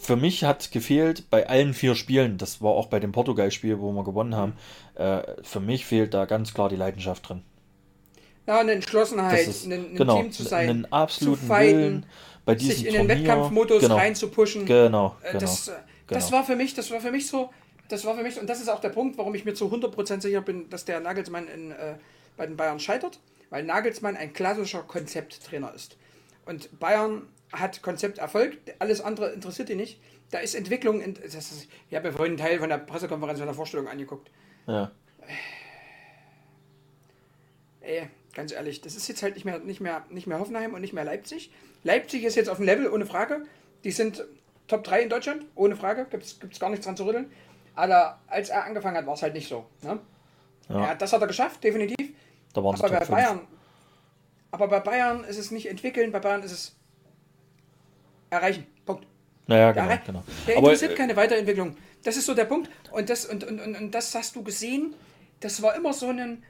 S2: für mich hat gefehlt bei allen vier Spielen, das war auch bei dem Portugal-Spiel, wo wir gewonnen haben, äh, für mich fehlt da ganz klar die Leidenschaft drin.
S1: Ja, eine Entschlossenheit,
S2: Das ist,
S1: ein, ein
S2: genau,
S1: Team zu sein,
S2: einen absoluten
S1: zu fighten,
S2: Willen bei diesem
S1: sich in den
S2: Turnier.
S1: Wettkampfmodus
S2: genau,
S1: reinzupushen.
S2: Genau,
S1: Äh,
S2: genau.
S1: Das, äh, das
S2: genau.
S1: war für mich, das war für mich so, das war für mich, und das ist auch der Punkt, warum ich mir zu 100% sicher bin, dass der Nagelsmann in, äh, bei den Bayern scheitert, weil Nagelsmann ein klassischer Konzepttrainer ist. Und Bayern hat Konzepterfolg, alles andere interessiert ihn nicht. Da ist Entwicklung, in, das ist, ich habe mir vorhin einen Teil von der Pressekonferenz von der Vorstellung angeguckt.
S2: Ja.
S1: Ey, ganz ehrlich, das ist jetzt halt nicht mehr, nicht mehr, nicht mehr Hoffenheim und nicht mehr Leipzig. Leipzig ist jetzt auf dem Level, ohne Frage. Die sind Top 3 in Deutschland, ohne Frage. Gibt es gar nichts dran zu rütteln. Aber als er angefangen hat, war es halt nicht so. Ne?
S2: Ja.
S1: Das hat er geschafft, definitiv.
S2: Da waren
S1: Aber bei
S2: Top 5.
S1: Bayern, aber bei Bayern ist es nicht entwickeln, bei Bayern ist es erreichen. Punkt.
S2: Naja,
S1: Der,
S2: genau, genau.
S1: der
S2: Aber
S1: interessiert
S2: äh,
S1: keine Weiterentwicklung. Das ist so der Punkt. Und das, und, und, und, und das hast du gesehen. Das war immer so ein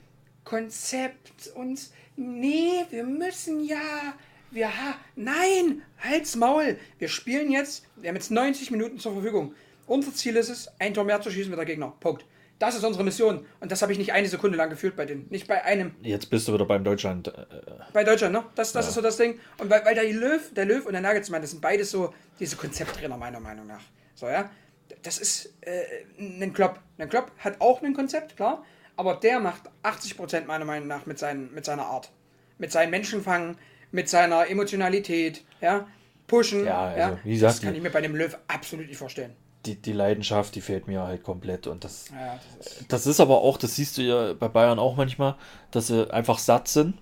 S1: Konzept. Und nee, wir müssen ja. Wir ha Nein, halt's Maul. Wir spielen jetzt. Wir haben jetzt 90 Minuten zur Verfügung. Unser Ziel ist es, ein Tor mehr zu schießen mit der Gegner. Punkt. Das ist unsere Mission. Und das habe ich nicht eine Sekunde lang gefühlt bei denen. Nicht bei einem.
S2: jetzt bist du wieder beim Deutschland. Äh,
S1: Bei Deutschland, ne? Das, das
S2: Ja.
S1: ist so das Ding. Und weil, weil der Löw, der Löw und der Nagelsmann, das sind beides so diese Konzepttrainer, meiner Meinung nach. So, ja. Das ist äh, ein Klopp. Ein Klopp hat auch ein Konzept, klar. Aber der macht 80% meiner Meinung nach mit, seinen, mit seiner Art. Mit seinem Menschenfang, mit seiner Emotionalität, ja. Pushen.
S2: Ja, also, wie gesagt,
S1: das kann ich mir bei dem Löw absolut nicht vorstellen.
S2: Die, die Leidenschaft, die fehlt mir halt komplett. Und das,
S1: Ja, das ist.
S2: das ist aber auch, das siehst du ja bei Bayern auch manchmal, dass sie einfach satt sind.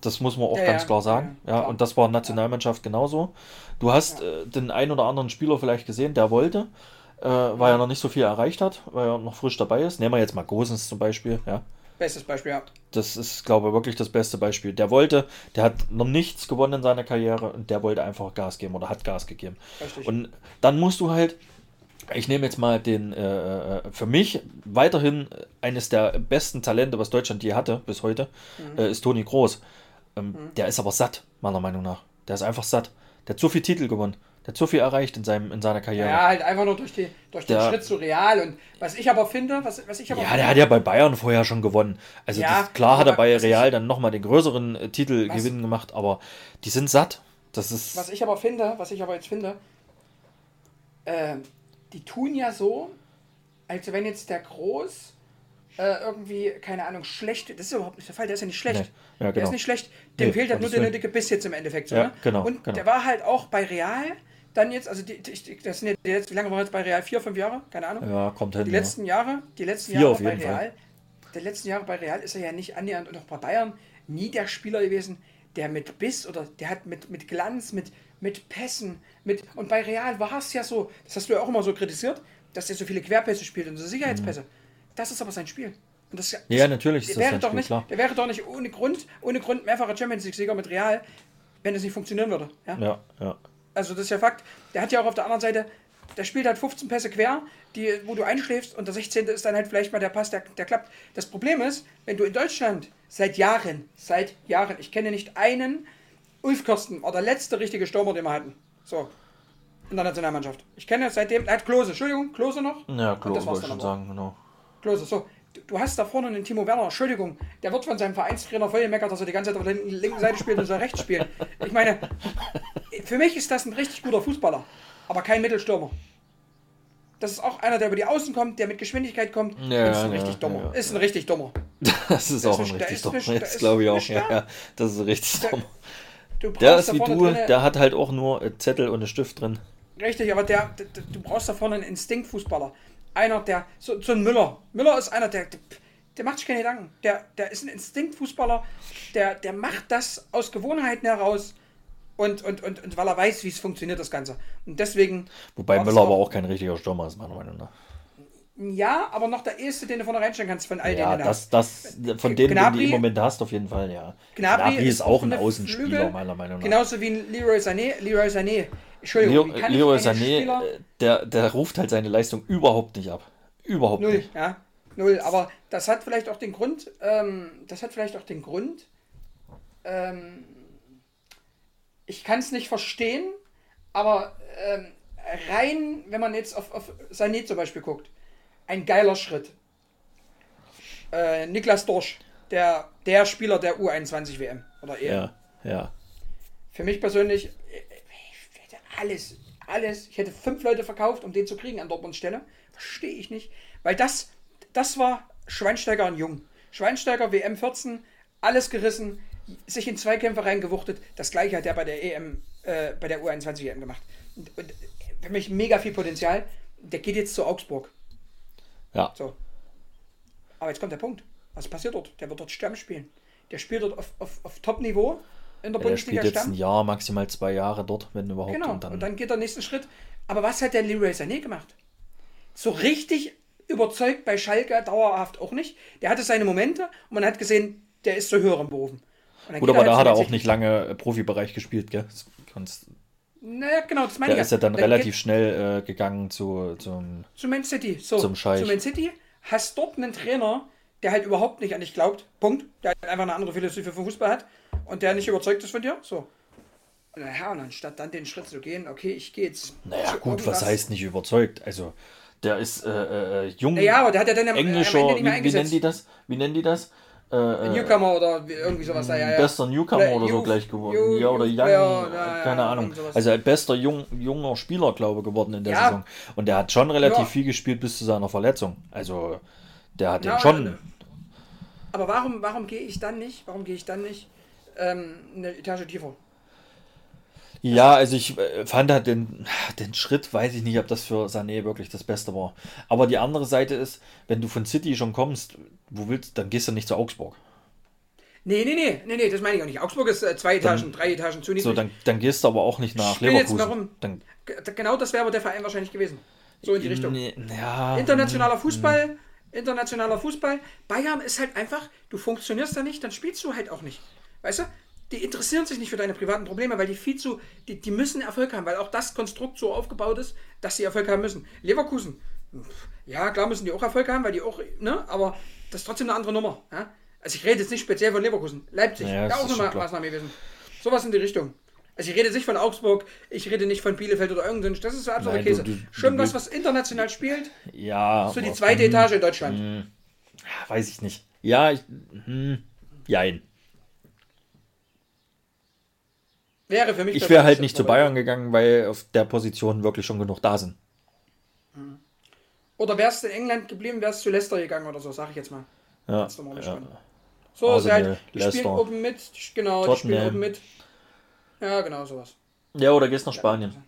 S2: Das muss man auch
S1: Ja,
S2: ganz klar sagen.
S1: ja,
S2: Ja,
S1: klar.
S2: und das war Nationalmannschaft genauso. Du hast äh, den einen oder anderen Spieler vielleicht gesehen, der wollte. äh, weil er noch nicht so viel erreicht hat, weil er noch frisch dabei ist. Nehmen wir jetzt mal Gosens zum Beispiel, ja.
S1: Bestes Beispiel, ja.
S2: Das ist, glaube ich, wirklich das beste Beispiel. Der wollte, der hat noch nichts gewonnen in seiner Karriere und der wollte einfach Gas geben oder hat Gas gegeben.
S1: Richtig.
S2: Und dann musst du halt, ich nehme jetzt mal den, äh, äh, für mich weiterhin eines der besten Talente, was Deutschland je hatte bis heute,
S1: Mhm.
S2: äh, ist Toni Groß. Ähm, Der ist aber satt, meiner Meinung nach. Der ist einfach satt. Der hat so viel Titel gewonnen. Der hat so viel erreicht in, seinem, in seiner Karriere.
S1: Ja, halt einfach nur durch, die, durch den
S2: Der-
S1: Schritt zu Real. Und was ich aber finde, was, was ich aber
S2: Ja,
S1: finde,
S2: der hat ja bei Bayern vorher schon gewonnen. Also
S1: Ja,
S2: das, klar hat er bei Real dann nochmal den größeren äh, Titelgewinn gemacht, aber die sind satt. Das ist.
S1: was ich aber finde, was ich aber jetzt finde, ähm, die tun ja so, als wenn jetzt der Groß äh, irgendwie, keine Ahnung, schlecht, das ist überhaupt nicht der Fall, der ist ja nicht schlecht.
S2: Nee. Ja,
S1: Der
S2: genau.
S1: ist nicht schlecht, dem
S2: Nee,
S1: fehlt halt nur der nötige Biss jetzt im Endeffekt. So,
S2: Ja,
S1: ne?
S2: genau,
S1: Und
S2: genau.
S1: der war halt auch bei Real, dann jetzt, also die, die, das sind ja letzten, wie lange war er jetzt bei Real? Vier, fünf Jahre? Keine Ahnung.
S2: ja, kommt hin.
S1: Die letzten Jahre, die letzten
S2: Vier
S1: Jahre bei Real,
S2: Fall.
S1: die letzten Jahre bei Real ist er ja nicht annähernd und auch bei Bayern nie der Spieler gewesen, der mit Biss oder der hat mit, mit Glanz, mit, mit Pässen, mit und bei Real war es ja so, das hast du ja auch immer so kritisiert, dass er so viele Querpässe spielt und so Sicherheitspässe. Das ist aber sein Spiel. Und das,
S2: Mhm. Ja, natürlich ist das
S1: wäre doch
S2: Spiel,
S1: nicht,
S2: klar.
S1: Der wäre doch nicht ohne Grund, ohne Grund mehrfacher Champions League-Sieger mit Real, wenn es nicht funktionieren würde. Ja?
S2: Ja, ja.
S1: Also das ist ja Fakt. Der hat ja auch auf der anderen Seite, der spielt halt 15 Pässe quer, die, wo du einschläfst und der 16. ist dann halt vielleicht mal der Pass, der, der klappt. Das Problem ist, wenn du in Deutschland seit Jahren, seit Jahren, ich kenne nicht einen, Ulf Kirsten war der letzte richtige Stürmer, den wir hatten. So. In der Nationalmannschaft. Ich kenne seitdem, hat Klose, Entschuldigung, Klose noch?
S2: Ja,
S1: war's
S2: wollte ich schon sagen, genau.
S1: Klose, so. Du, du hast da vorne einen Timo Werner, Entschuldigung, der wird von seinem Vereinstrainer voll gemeckert, dass er die ganze Zeit auf der linken, linken Seite spielt und soll rechts spielen. Ich meine, für mich ist das ein richtig guter Fußballer, aber kein Mittelstürmer. Das ist auch einer, der über die Außen kommt, der mit Geschwindigkeit kommt.
S2: Ja,
S1: ist ein
S2: ja,
S1: richtig dummer.
S2: ja.
S1: Ist ein richtig dummer.
S2: Das ist auch ein richtig
S1: ist
S2: dumm.
S1: nicht- da
S2: Jetzt
S1: ist
S2: glaube ich auch. Ja, ja, das ist richtig
S1: Der-
S2: dumm.
S1: Du brauchst
S2: Der ist wie du,
S1: drinne-
S2: der hat halt auch nur Zettel und einen Stift drin.
S1: Richtig, aber der, der, du brauchst da vorne einen Instinktfußballer. Einer, der, so, so ein Müller. Müller ist einer, der, der, der macht sich keine Gedanken. Der, der ist ein Instinktfußballer, der, der macht das aus Gewohnheiten heraus und, und, und, und weil er weiß, wie es funktioniert, das Ganze. Und deswegen.
S2: Wobei Müller
S1: du-
S2: aber auch kein richtiger Stürmer ist, meiner Meinung nach.
S1: Ja, aber noch der erste, den du vorne reinstellen kannst von all
S2: Ja,
S1: denen. du
S2: das,
S1: hast.
S2: das, von denen, den du
S1: Gnabry-
S2: im Moment hast, auf jeden Fall, ja.
S1: Gnabry
S2: ist auch ein Außenspieler,
S1: Flügel,
S2: meiner Meinung nach.
S1: Genauso wie ein Leroy Sané. Leroy Sané.
S2: Leo,
S1: Entschuldigung, ich
S2: Leroy Sané,
S1: Spieler-
S2: äh, der, der ruft halt seine Leistung überhaupt nicht ab. Überhaupt
S1: Null,
S2: nicht.
S1: ja. Null. Aber das hat vielleicht auch den Grund, ähm, das hat vielleicht auch den Grund, ähm, ich kann es nicht verstehen, aber ähm, rein, wenn man jetzt auf, auf Sané zum Beispiel guckt, ein geiler Schritt. Äh, Niklas Dorsch, der, der Spieler der U21 WM oder EM.
S2: Ja, ja.
S1: Für mich persönlich, äh, ich hätte alles, alles, ich hätte fünf Leute verkauft, um den zu kriegen an Dortmunds Stelle. Verstehe ich nicht. Weil das, das war Schweinsteiger und Jung. Schweinsteiger WM 14, alles gerissen, sich in Zweikämpfe reingewuchtet. Das gleiche hat er bei der EM, äh, bei der U21 EM gemacht. Und, und für mich mega viel Potenzial. Der geht jetzt zu Augsburg.
S2: Ja,
S1: So. Aber jetzt kommt der Punkt. Was passiert dort? Der wird dort Stamm spielen. Der spielt dort auf, auf, auf Top-Niveau in der
S2: der
S1: Bundesliga
S2: spielt jetzt
S1: Stamm.
S2: ein Jahr, maximal zwei Jahre dort, wenn überhaupt.
S1: Genau,
S2: Und dann,
S1: und dann geht der nächste Schritt. Aber was hat der Leroy Sané gemacht? So richtig überzeugt bei Schalke dauerhaft auch nicht. Der hatte seine Momente und man hat gesehen, der ist zu höheren Berufen. Dann
S2: Gut, aber da hat er auch nicht lange äh, Profibereich gespielt, gell? Kannst-.
S1: Naja, genau, das meine
S2: Der
S1: ich.
S2: ist ja dann
S1: geht
S2: relativ schnell äh, gegangen zu, zum.
S1: Zu Man City. So,
S2: Zum Scheich.
S1: Zu Man City hast dort einen Trainer, der halt überhaupt nicht an dich glaubt. Punkt. Der halt einfach eine andere Philosophie für Fußball hat und der nicht überzeugt ist von dir. So. Naja, und anstatt dann den Schritt zu gehen, okay, ich gehe jetzt.
S2: Naja, gut, was heißt nicht überzeugt? Also, der ist äh, äh, jung.
S1: Naja, aber der hat ja dann am,
S2: englischer,
S1: am Ende nicht mehr
S2: wie, wie nennen die das? Wie nennen die das? Äh, äh,
S1: Newcomer oder wie- irgendwie sowas. Ja, ja,
S2: bester Newcomer
S1: Oder
S2: oder, so gleich geworden.
S1: Youth-
S2: ja, oder Young,
S1: Player,
S2: äh,
S1: ja, ja,
S2: keine Ahnung. Also halt bester jung, junger Spieler, glaube ich, geworden in der
S1: Ja.
S2: Saison. Und der hat schon relativ
S1: Ja.
S2: viel gespielt bis zu seiner Verletzung. Also, der hat
S1: Ja,
S2: den schon.
S1: äh, Aber warum, warum gehe ich dann nicht? Warum gehe ich dann nicht ähm, eine Etage tiefer?
S2: Ja, also ich äh, fand halt den, den Schritt, weiß ich nicht, ob das für Sané wirklich das Beste war. Aber die andere Seite ist, wenn du von City schon kommst, wo willst, dann gehst du nicht zu Augsburg.
S1: Nee, nee, nee, nee, nee, das meine ich auch nicht. Augsburg ist äh, zwei Etagen, drei Etagen zu niedrig.
S2: So, dann, dann gehst du aber auch nicht nach
S1: Spiel jetzt
S2: Leverkusen.
S1: mal rum.
S2: Dann,
S1: genau das wäre aber der Verein wahrscheinlich gewesen. So in die Richtung.
S2: Ja,
S1: Internationaler Fußball, internationaler Fußball. Bayern ist halt einfach, du funktionierst da nicht, dann spielst du halt auch nicht. Weißt du? Die interessieren sich nicht für deine privaten Probleme, weil die viel zu, die, die müssen Erfolg haben, weil auch das Konstrukt so aufgebaut ist, dass sie Erfolg haben müssen. Leverkusen, ja, klar müssen die auch Erfolg haben, weil die auch, ne, aber das ist trotzdem eine andere Nummer. Ja? Also ich rede jetzt nicht speziell von Leverkusen. Leipzig,
S2: Ja,
S1: da auch
S2: schon klar.
S1: Maßnahme gewesen. Sowas in die Richtung. Also ich rede nicht von Augsburg, ich rede nicht von Bielefeld oder irgendein. Das ist so absoluter
S2: Nein,
S1: Käse.
S2: du-
S1: Schön
S2: du-
S1: was, was international spielt,
S2: ja.
S1: so die zweite Etage in Deutschland.
S2: Ja, Weiß ich nicht. Ja, ich. Hm, jein.
S1: Wäre für mich
S2: Ich wäre halt nicht zu Bayern gegangen, weil auf der Position wirklich schon genug da sind.
S1: Oder wärst du in England geblieben, wärst du zu Leicester gegangen oder so, sag ich jetzt mal.
S2: Ja, ja.
S1: So,
S2: Arsenal,
S1: sie halt, die spielen oben mit, genau, die spielen oben mit. Ja, genau, sowas.
S2: ja, oder gehst nach Spanien.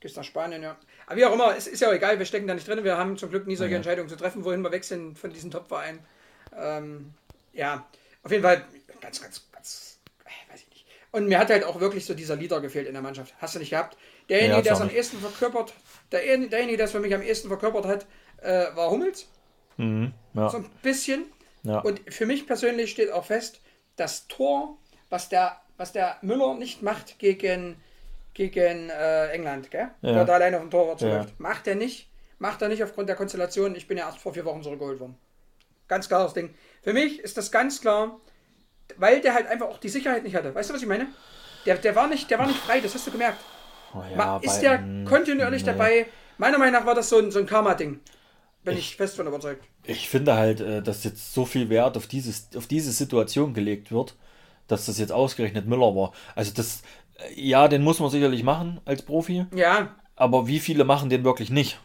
S1: Gehst nach Spanien, ja. Aber wie auch immer, es ist ja auch egal, wir stecken da nicht drin. Wir haben zum Glück nie solche
S2: Ja.
S1: Entscheidungen zu treffen, wohin wir sind von diesen Top-Vereinen. Ähm, ja, auf jeden Fall ganz, ganz, ganz, äh, weiß ich nicht. Und mir hat halt auch wirklich so dieser Leader gefehlt in der Mannschaft. Hast du nicht gehabt? Derjenige,
S2: Nee,
S1: der es am ehesten verkörpert, der, derjenige, der es für mich am ehesten verkörpert hat, äh, war Hummels.
S2: Mhm, ja,
S1: So ein bisschen.
S2: ja.
S1: Und für mich persönlich steht auch fest, das Tor, was der, was der Müller nicht macht gegen, gegen äh, England, gell?
S2: Ja.
S1: Der da alleine auf dem Torwart
S2: Ja.
S1: zuläuft. Macht er nicht. Macht er nicht aufgrund der Konstellation. Ich bin ja erst vor vier Wochen zurückgeholt worden. Ganz klares Ding. Für mich ist das ganz klar, weil der halt einfach auch die Sicherheit nicht hatte. Weißt du, was ich meine? Der, der, war, nicht, der war nicht frei, das hast du gemerkt.
S2: Oh ja,
S1: Ma- ist der kontinuierlich
S2: nee.
S1: dabei? Meiner Meinung nach war das so ein, so ein Karma-Ding. Bin ich, fest von überzeugt.
S2: Ich finde halt, äh, dass jetzt so viel Wert auf, dieses, auf diese Situation gelegt wird, dass das jetzt ausgerechnet Müller war. Also das, äh, ja, den muss man sicherlich machen als Profi,
S1: Ja,
S2: aber wie viele machen den wirklich nicht?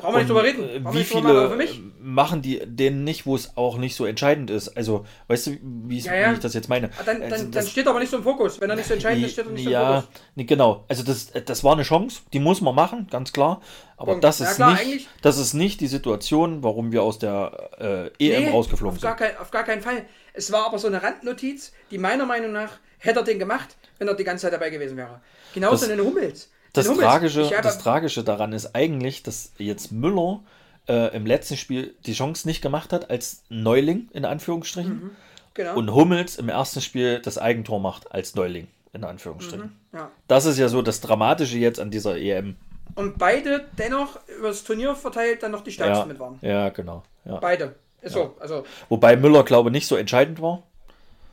S1: Brauchen wir nicht drüber reden.
S2: äh,
S1: Brauchen
S2: Wie viele äh, machen die den nicht, wo es auch nicht so entscheidend ist? Also, weißt du, wie,
S1: Ja, ja.
S2: wie ich das jetzt meine?
S1: Ah, Dann,
S2: also,
S1: dann,
S2: das-
S1: dann steht er aber nicht so im Fokus. Wenn er nicht so entscheidend ist, steht er nicht so im
S2: ja,
S1: Fokus.
S2: nee, genau. Also das, das war eine Chance, die muss man machen, ganz klar. Aber
S1: Punkt.
S2: das
S1: Ja,
S2: ist,
S1: klar,
S2: nicht, das ist nicht die Situation, warum wir aus der äh, EM
S1: Nee,
S2: rausgeflogen
S1: auf
S2: sind.
S1: kein, auf gar keinen Fall. Es war aber so eine Randnotiz, die meiner Meinung nach hätte er den gemacht, wenn er die ganze Zeit dabei gewesen wäre. Genauso
S2: Das-
S1: in den Hummels.
S2: Das,
S1: Hummels.
S2: Tragische, das Tragische daran ist eigentlich, dass jetzt Müller äh, im letzten Spiel die Chance nicht gemacht hat als Neuling, in Anführungsstrichen.
S1: genau.
S2: Und Hummels im ersten Spiel das Eigentor macht als Neuling, in Anführungsstrichen.
S1: ja.
S2: Das ist ja so das Dramatische jetzt an dieser EM.
S1: Und beide dennoch über das Turnier verteilt dann noch die stärksten
S2: Ja,
S1: mit waren.
S2: ja genau. Ja.
S1: Beide. Ist so. Also,
S2: Wobei Müller, glaube ich, nicht so entscheidend war.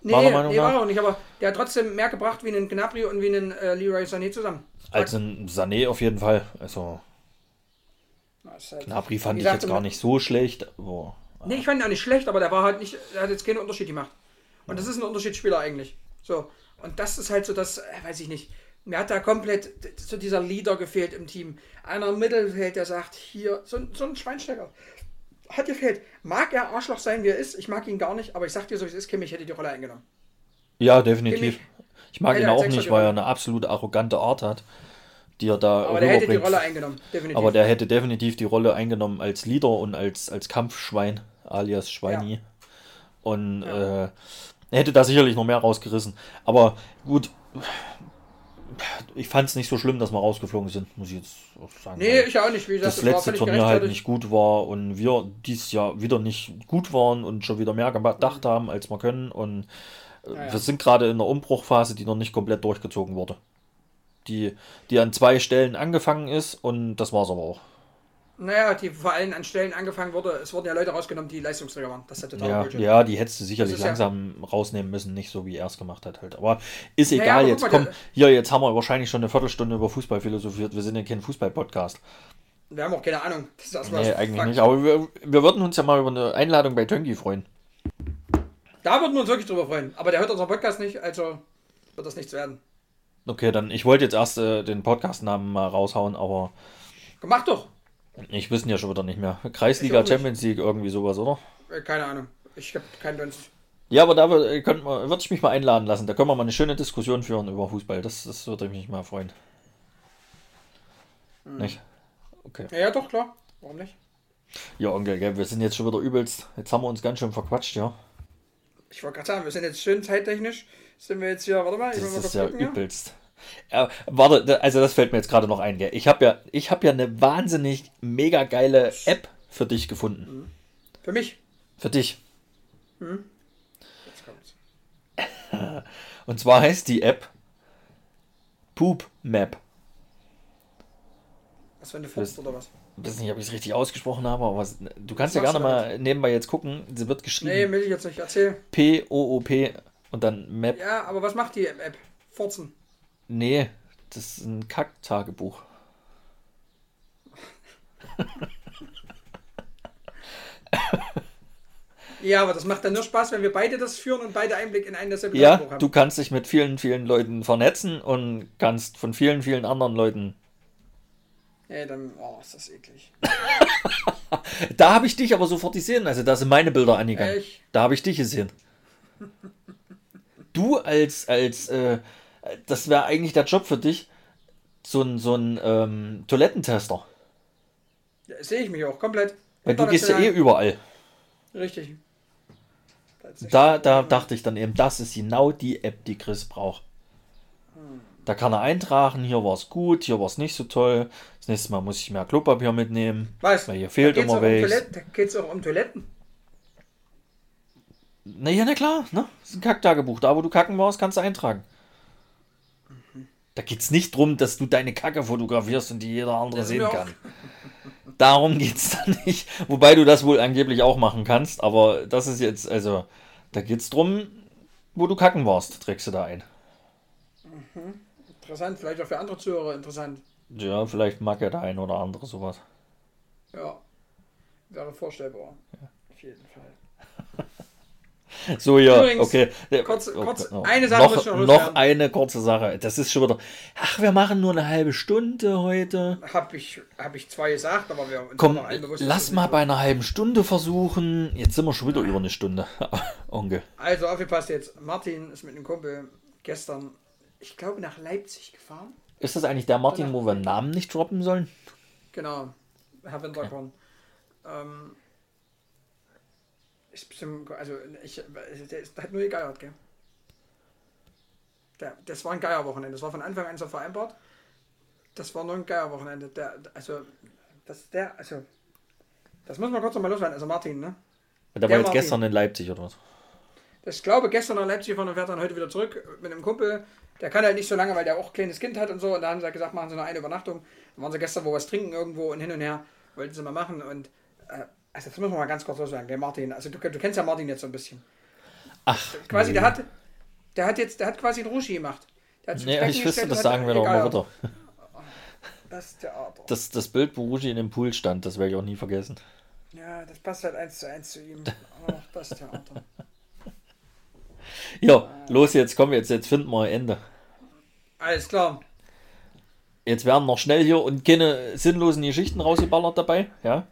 S1: nee,
S2: Meinung
S1: nee war er auch nicht, aber der hat trotzdem mehr gebracht wie einen Gnabry und wie einen äh, Leroy Sané zusammen.
S2: Als ein Sané auf jeden Fall. Also
S1: halt-
S2: fand ich jetzt gar nicht so schlecht. Aber,
S1: Nee, ich fand ihn auch nicht schlecht, aber der war halt nicht, der hat jetzt keinen Unterschied gemacht. Und das ist ein Unterschiedsspieler eigentlich. So. Und das ist halt so das, äh, weiß ich nicht. Mir hat da komplett so dieser Leader gefehlt im Team. Einer im Mittelfeld, der sagt, hier, so, ein- so ein Schweinsteiger. Hat gefehlt. Mag er Arschloch sein, wie er ist? Ich mag ihn gar nicht, aber ich sag dir so, wie es ist, Kimmich hätte die Rolle eingenommen.
S2: ja, definitiv.
S1: Kimmich.
S2: Ich mag
S1: Hätte
S2: ihn auch nicht, weil er eine absolut arrogante Art hat, die er da
S1: Aber der hätte die. Rolle eingenommen, definitiv.
S2: Aber der hätte definitiv die Rolle eingenommen als Leader und als, als Kampfschwein, alias Schweini. Und
S1: Ja.
S2: äh, er hätte da sicherlich noch mehr rausgerissen. Aber gut, ich fand es nicht so schlimm, dass wir rausgeflogen sind, muss ich jetzt auch sagen.
S1: nee, ich auch nicht. Wie gesagt,
S2: das
S1: war
S2: letzte Turnier halt nicht gut war und wir dieses Jahr wieder nicht gut waren und schon wieder mehr gedacht haben, als wir können. Und
S1: Ja,
S2: wir sind gerade in einer Umbruchphase, die noch nicht komplett durchgezogen wurde. Die, die an zwei Stellen angefangen ist und das war es aber auch.
S1: Naja, die vor allem an Stellen angefangen wurde, es wurden ja Leute rausgenommen, die Leistungsträger waren. Das ist ja total
S2: Ja,
S1: Bullshit.
S2: ja, die hättest du sicherlich
S1: ist ja-
S2: langsam rausnehmen müssen, nicht so wie er es gemacht hat halt. Aber ist
S1: Naja,
S2: egal,
S1: aber
S2: jetzt
S1: mal,
S2: komm, hier, jetzt haben wir wahrscheinlich schon eine Viertelstunde über Fußball philosophiert. Wir sind ja kein Fußball-Podcast.
S1: Wir haben auch keine Ahnung. Das ist
S2: Nee, eigentlich
S1: Fakt.
S2: nicht. Aber wir, wir würden uns ja mal über eine Einladung bei Tönki freuen.
S1: Da würden wir uns wirklich drüber freuen. Aber der hört unseren Podcast nicht, also wird das nichts werden.
S2: Okay, dann, ich wollte jetzt erst äh, den Podcast-Namen mal raushauen, aber
S1: Mach doch.
S2: ich wissen ja schon wieder nicht mehr. Kreisliga,
S1: nicht.
S2: Champions League, irgendwie sowas, oder?
S1: Äh, Keine Ahnung. Ich habe keinen Dunst.
S2: Ja, aber da man- würde ich mich mal einladen lassen. Da können wir mal eine schöne Diskussion führen über Fußball. Das, das würde mich mal freuen.
S1: Hm.
S2: Nicht? Okay.
S1: Ja, ja, doch, klar. Warum nicht?
S2: Ja, Onkel, gell, wir sind jetzt schon wieder übelst. Jetzt haben wir uns ganz schön verquatscht, ja.
S1: Ich wollte gerade sagen, wir sind jetzt schön zeittechnisch. Sind wir jetzt hier, warte mal, ich will
S2: Das
S1: mal
S2: ist
S1: kurz
S2: ja
S1: gucken.
S2: Übelst. Ja, warte, also das fällt mir jetzt gerade noch ein. Gell? Ich habe ja, ich habe ja eine wahnsinnig mega geile App für dich gefunden.
S1: Für mich.
S2: Für dich.
S1: Jetzt kommt's.
S2: Und zwar heißt die App Poop Map.
S1: Was, wenn du furzt oder was?
S2: Ich weiß nicht, ob ich es richtig ausgesprochen habe, aber du kannst ja gerne mal nebenbei jetzt gucken. Sie wird
S1: Nee,
S2: geschrieben
S1: will ich jetzt nicht. Erzähl.
S2: P-O-O-P und dann Map.
S1: Ja, aber was macht die App? Furzen.
S2: Nee, das ist ein Kack-Tagebuch.
S1: Ja, aber das macht dann nur Spaß, wenn wir beide das führen und beide Einblick in ein dasselbe
S2: Ja,
S1: Tagebuch haben.
S2: du kannst dich mit vielen, vielen Leuten vernetzen und kannst von vielen, vielen anderen Leuten.
S1: Ja, dann, oh, ist das eklig.
S2: Da habe ich dich aber sofort gesehen. Also da sind meine Bilder angegangen.
S1: Echt?
S2: Da habe ich dich gesehen. Du als, als, äh, das wäre eigentlich der Job für dich, so ein, so ein ähm, Toilettentester.
S1: Ja, Sehe ich mich auch komplett.
S2: Weil du gehst ja eh überall.
S1: Richtig.
S2: Da, da dachte ich dann eben, das ist genau die App, die Chris braucht. Da kann er eintragen, hier war es gut, hier war es nicht so toll. Das nächste Mal muss ich mehr Klopapier mitnehmen.
S1: Weißt
S2: Weil hier fehlt immer
S1: um
S2: welches.
S1: Toiletten- Da geht es auch um Toiletten.
S2: Na ja, na klar, ne? Das ist ein Kacktagebuch. Da, wo du kacken warst, kannst du eintragen. Da geht es nicht drum, dass du deine Kacke fotografierst und die jeder andere
S1: Das
S2: sehen
S1: auch-
S2: kann. Darum geht es da nicht. Wobei du das wohl angeblich auch machen kannst, aber das ist jetzt, also, da geht es drum, wo du kacken warst, trägst du da ein.
S1: Interessant, vielleicht auch für andere Zuhörer interessant.
S2: Ja, vielleicht mag ja der ein oder andere sowas.
S1: Ja. Wäre vorstellbar. Auf jeden Fall.
S2: So, ja,
S1: Übrigens,
S2: okay. Ja,
S1: kurz-
S2: okay,
S1: kurz,
S2: oh.
S1: eine Sache
S2: noch,
S1: noch
S2: noch eine kurze Sache. Das ist schon wieder. Ach, wir machen nur eine halbe Stunde heute.
S1: Hab ich, hab ich zwei gesagt, aber wir
S2: Komm,
S1: noch ein bewusst,
S2: lass mal bei einer halben Stunde versuchen. Jetzt sind wir schon wieder über eine Stunde. Onkel.
S1: so- Also aufgepasst jetzt. Martin ist mit einem Kumpel gestern, ich glaube, nach Leipzig gefahren.
S2: Ist das eigentlich der Martin, wo wir Namen nicht droppen sollen?
S1: Genau, Herr Winterkorn. Ähm, ist bestimmt, also ich, der, ist, der hat nur gegeiert, gell? Der, das war ein Geierwochenende. Das war von Anfang an so vereinbart. Das war nur ein Geierwochenende. Der, also, das, der, also, das muss man kurz nochmal loswerden. Also Martin, ne?
S2: Der war
S1: Der
S2: jetzt
S1: Martin.
S2: gestern in Leipzig oder was?
S1: Ich glaube, gestern nach Leipzig gefahren und fährt dann heute wieder zurück mit einem Kumpel. Der kann halt nicht so lange, weil der auch ein kleines Kind hat und so. Und da haben sie halt gesagt, machen sie noch eine Übernachtung. Dann waren sie gestern wo was trinken irgendwo und hin und her. Wollten sie mal machen. Und äh, also das müssen wir mal ganz kurz loswerden, gell, Martin. Also du, du kennst ja Martin jetzt so ein bisschen.
S2: Ach,
S1: Quasi,
S2: nee.
S1: der hat, der hat jetzt, der hat quasi einen Ruschi gemacht. Der hat
S2: Nee, ich wüsste, das sagen wir doch mal wieder.
S1: Das Theater.
S2: Das, das Bild, wo Rugi in dem Pool stand, das werde ich auch nie vergessen.
S1: Ja, das passt halt eins zu eins zu ihm. Ach, das Theater.
S2: Ja, los jetzt, komm jetzt, jetzt finden wir ein Ende.
S1: Alles klar.
S2: Jetzt werden noch schnell hier und keine sinnlosen Geschichten rausgeballert dabei, ja?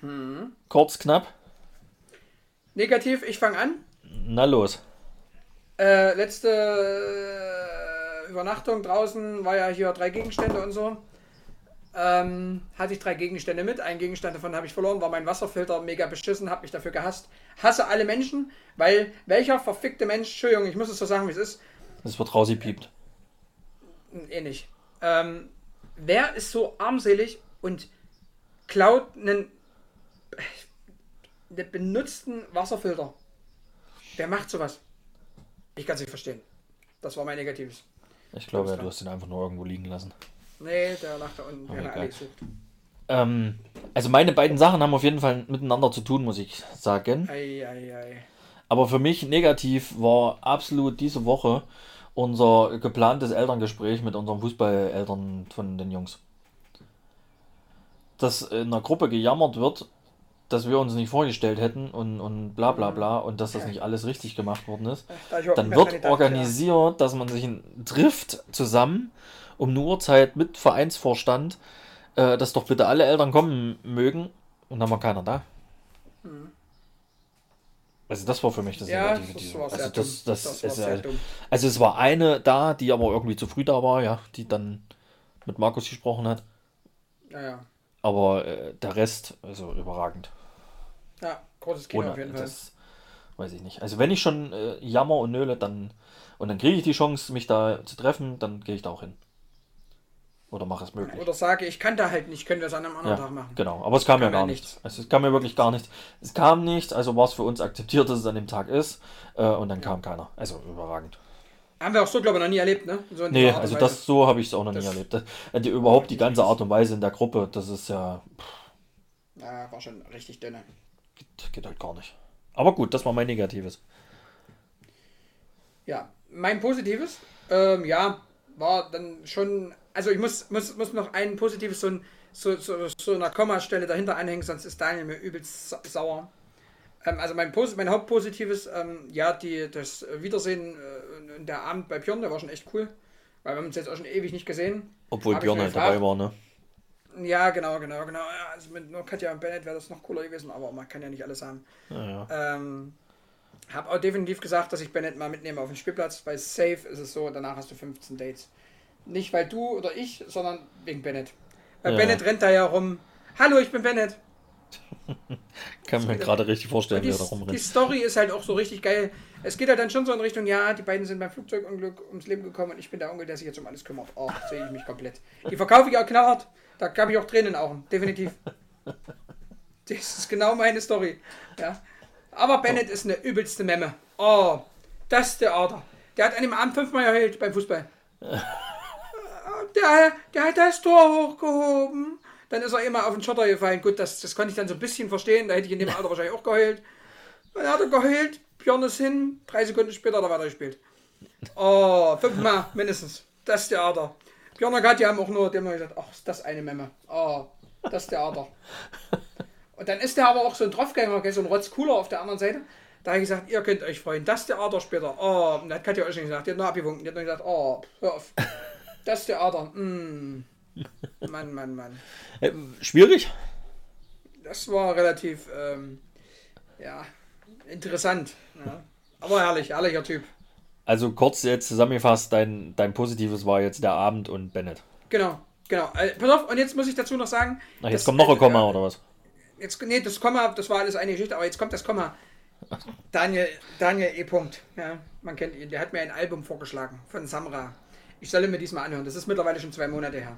S1: Hm.
S2: Kurz, knapp.
S1: Negativ, ich fange an.
S2: Na los.
S1: Äh, letzte äh, Übernachtung draußen war ja hier drei Gegenstände und so. Ähm, hatte ich drei Gegenstände mit. Einen Gegenstand davon habe ich verloren, war mein Wasserfilter mega beschissen, habe mich dafür gehasst. Hasse alle Menschen, weil welcher verfickte Mensch, Entschuldigung, ich muss es so sagen, wie es ist,
S2: Das wird rausgepiept.
S1: eh nicht. Ähm, wer ist so armselig und klaut einen, einen benutzten Wasserfilter? Wer macht sowas? Ich kann es nicht verstehen. Das war mein Negatives.
S2: Ich glaube,
S1: Alles
S2: du hast ihn einfach nur irgendwo liegen lassen.
S1: Nee, der lag da unten. Wir
S2: Oh,
S1: alle gesucht.
S2: Ähm, also meine beiden Sachen haben auf jeden Fall miteinander zu tun, muss ich sagen.
S1: Ei, ei, ei.
S2: Aber für mich negativ war absolut diese Woche unser geplantes Elterngespräch mit unseren Fußballeltern von den Jungs. Dass in einer Gruppe gejammert wird, dass wir uns nicht vorgestellt hätten und, und bla bla bla und dass das nicht alles richtig gemacht worden ist. Dann wird organisiert, dass man sich in- trifft zusammen um eine Uhrzeit mit Vereinsvorstand, äh, dass doch bitte alle Eltern kommen mögen und dann war keiner da. Also das war für mich das
S1: Ja,
S2: Negative.
S1: das
S2: also das,
S1: dumm.
S2: das,
S1: Das war
S2: ist,
S1: dumm.
S2: also es war eine da, die aber irgendwie zu früh da war, ja, die dann mit Markus gesprochen hat.
S1: Ja, ja.
S2: Aber äh, der Rest, also überragend.
S1: Ja, großes Kino
S2: Ohne,
S1: auf jeden Fall.
S2: weiß ich nicht. Also wenn ich schon äh, jammer und nöle, dann und dann kriege ich die Chance, mich da zu treffen, dann gehe ich da auch hin. Oder mache es möglich.
S1: Oder sage, ich kann da halt nicht, können wir es an einem anderen
S2: Ja,
S1: Tag machen.
S2: genau. Aber es kam ja
S1: kam ja
S2: gar nichts. Also es kam ja wirklich gar nichts. Es kam nichts, also war es für uns akzeptiert, dass es an dem Tag ist. Äh, und dann kam keiner. Also überragend.
S1: Haben wir auch so, glaube ich, noch nie erlebt, ne? So
S2: Nee, also das so habe ich es auch noch nie
S1: Das-
S2: erlebt. Das, äh, die, überhaupt die ganze Art und Weise in der Gruppe, das ist ja.
S1: Ja, war schon richtig dünne.
S2: Geht, geht halt gar nicht. Aber gut, das war mein Negatives.
S1: Ja, mein Positives, ähm, ja, war dann schon, also ich muss, muss, muss noch ein Positives, so, ein, so, so, so einer Kommastelle dahinter anhängen, sonst ist Daniel mir übelst sa- sauer. Ähm, also mein, Pos mein Hauptpositives, ähm, ja, die, das Wiedersehen äh, der Abend bei Björn, der war schon echt cool, weil wir haben uns jetzt auch schon ewig nicht gesehen.
S2: Obwohl
S1: Hab
S2: Björn halt dabei war, ne?
S1: Ja, genau, genau, genau. Also mit nur Katja und Bennett wäre das noch cooler gewesen, aber man kann ja nicht alles haben.
S2: Ja, ja.
S1: Ähm, habe auch definitiv gesagt, dass ich Bennett mal mitnehme auf den Spielplatz, weil safe ist es so, danach hast du 15 Dates. Nicht weil du oder ich, sondern wegen Bennett. Weil
S2: Ja.
S1: Bennett rennt da ja rum. Hallo, ich bin Bennett.
S2: Kann mir gerade richtig vorstellen, wie
S1: die,
S2: er da
S1: die
S2: rumrennt.
S1: Story ist halt auch so richtig geil. Es geht halt dann schon so in Richtung, ja, die beiden sind beim Flugzeugunglück ums Leben gekommen und ich bin der Onkel, der sich jetzt um alles kümmert. Oh, sehe ich mich komplett. Die verkaufe ich auch knallhart. Da gab ich auch Tränen in den Augen. Definitiv. Das ist genau meine Story. Ja. Aber Bennett ist eine übelste Memme. Oh, das ist der hat an dem Abend fünfmal erhöht beim Fußball. Der, der hat das Tor hochgehoben. Dann ist er immer auf den Schotter gefallen. Gut, das, das konnte ich dann so ein bisschen verstehen. Da hätte ich in dem Alter wahrscheinlich auch geheult. Dann hat er geheult. Björn ist hin. Drei Sekunden später hat er weitergespielt. Oh, fünfmal mindestens. Das ist der Ader. Björn und Katja haben auch nur dem gesagt, ach, ist das eine Memme. Oh, das ist der Ader. Und dann ist der aber auch so ein Draufgänger, so ein Rotzcooler auf der anderen Seite. Da habe ich gesagt, ihr könnt euch freuen. Das Ader später. Oh, das hat Katja auch schon gesagt. Die hat nur abgewunken. Die hat nur gesagt, oh, hör auf. Das ist der Ader. Mm. Mann, Mann, Mann.
S2: Äh, schwierig?
S1: Das war relativ, ähm, ja, interessant. Ja. Aber herrlich, herrlicher Typ.
S2: Also kurz jetzt zusammengefasst, dein, dein Positives war jetzt der Abend und Bennett.
S1: Genau, genau. Äh, pass auf, und jetzt muss ich dazu noch sagen.
S2: Ach, jetzt
S1: das-
S2: kommt noch ein Komma
S1: äh,
S2: oder was?
S1: Jetzt, nee, das Komma, das war alles eine Geschichte, aber jetzt kommt das Komma. Daniel, Daniel E. Punkt. Ja, man kennt ihn. Der hat mir ein Album vorgeschlagen von Samra. Ich solle mir diesmal anhören. Das ist mittlerweile schon zwei Monate her.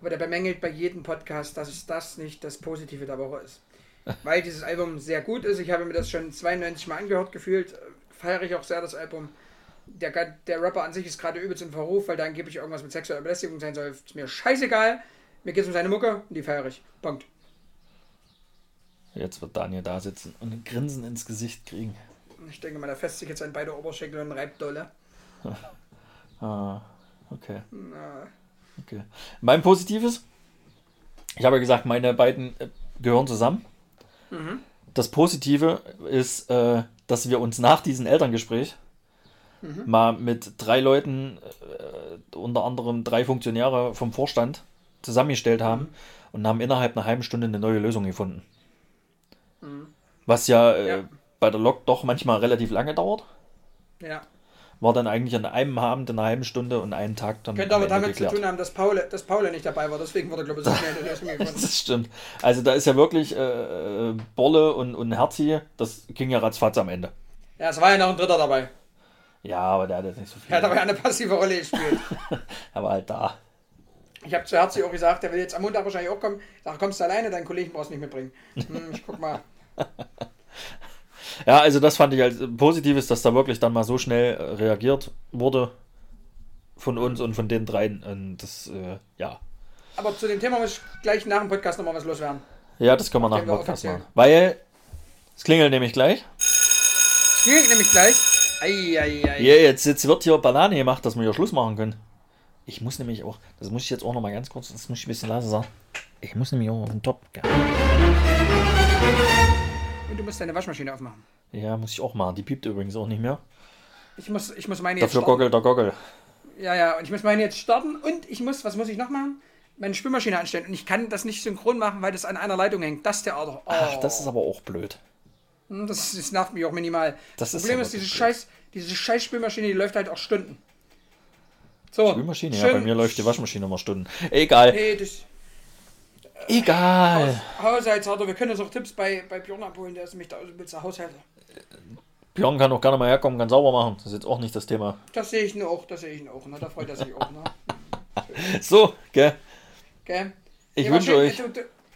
S1: Aber der bemängelt bei jedem Podcast, dass es das nicht das Positive der Woche ist. Weil dieses Album sehr gut ist. Ich habe mir das schon 92 Mal angehört gefühlt. Feiere ich auch sehr das Album. Der, der Rapper an sich ist gerade übelst im Verruf, weil da angeblich irgendwas mit sexueller Belästigung sein soll. Ist mir scheißegal. Mir geht es um seine Mucke und die feiere ich. Punkt.
S2: Jetzt wird Daniel da sitzen und ein Grinsen ins Gesicht kriegen.
S1: Ich denke mal, der fässt sich jetzt an beide Oberschenkel und reibt dolle.
S2: Ah, okay.
S1: Na,
S2: okay. Mein Positives? Ich habe ja gesagt, meine beiden äh, gehören zusammen. Das Positive ist, äh, dass wir uns nach diesem Elterngespräch mal mit drei Leuten, äh, unter anderem drei Funktionäre vom Vorstand, zusammengestellt haben und haben innerhalb einer halben Stunde eine neue Lösung gefunden. Was ja, äh,
S1: Ja.
S2: bei der Lok doch manchmal relativ lange dauert.
S1: Ja.
S2: War dann eigentlich an einem Abend, in einer halben Stunde und einen Tag dann.
S1: Könnte aber damit zu
S2: geklärt.
S1: tun haben, dass Paul, dass Paul nicht dabei war. Deswegen wurde, glaube ich, so schnell eine Lösung gefunden.
S2: Das stimmt. Also da ist ja wirklich äh, äh, Bolle und, und Herzi, das ging ja ratzfatz am Ende.
S1: Ja, es war ja noch ein Dritter dabei.
S2: Ja, aber der hat jetzt nicht so viel.
S1: Er hat aber ja eine passive Rolle gespielt.
S2: Er war halt da.
S1: Ich habe zu Herzi auch gesagt, der will jetzt am Montag wahrscheinlich auch kommen. Ich sag, kommst du alleine, deinen Kollegen brauchst du nicht mitbringen. Hm, ich guck mal.
S2: Ja, also das fand ich als Positives, dass da wirklich dann mal so schnell äh, reagiert wurde von uns und von den dreien. Und das, äh, ja.
S1: Aber zu dem Thema muss ich gleich nach dem Podcast nochmal was loswerden.
S2: Ja, das können wir nach dem Podcast machen. Weil es klingelt nämlich gleich.
S1: Es klingelt nämlich gleich. Eieiei.
S2: Ja, jetzt, jetzt wird hier Banane gemacht, dass wir hier Schluss machen können. Ich muss nämlich auch, das muss ich jetzt auch noch mal ganz kurz, das muss ich ein bisschen leiser sagen. Ich muss nämlich auch auf den Top.
S1: Und du musst deine Waschmaschine aufmachen.
S2: Ja, muss ich auch machen. Die piept übrigens auch nicht mehr.
S1: Ich muss, ich muss meine jetzt
S2: Dafür
S1: starten.
S2: goggelt der Goggle.
S1: Ja, ja, und ich muss meine jetzt starten und ich muss, was muss ich noch machen? Meine Spülmaschine anstellen. Und ich kann das nicht synchron machen, weil das an einer Leitung hängt. Das ist der Ader. Oh.
S2: Ach, das ist aber auch blöd.
S1: Hm, das, das nervt mich auch minimal.
S2: Das ist
S1: Problem
S2: aber
S1: ist, diese scheiß, diese scheiß Spülmaschine, die läuft halt auch Stunden. So.
S2: Spülmaschine, ja,
S1: schön-
S2: bei mir läuft die Waschmaschine immer Stunden. Egal.
S1: Hey, das
S2: Egal.
S1: Haushaltshalter, wir können uns auch Tipps bei, bei Björn abholen, der ist nämlich der übelste Haushalter.
S2: Björn kann auch gerne mal herkommen, kann sauber machen. Das ist jetzt auch nicht das Thema.
S1: Das sehe ich nur auch, das sehe ich nur auch. Ne? Da freut er sich auch. Ne?
S2: So, gell?
S1: Okay.
S2: Ich
S1: Ja,
S2: wünsche euch.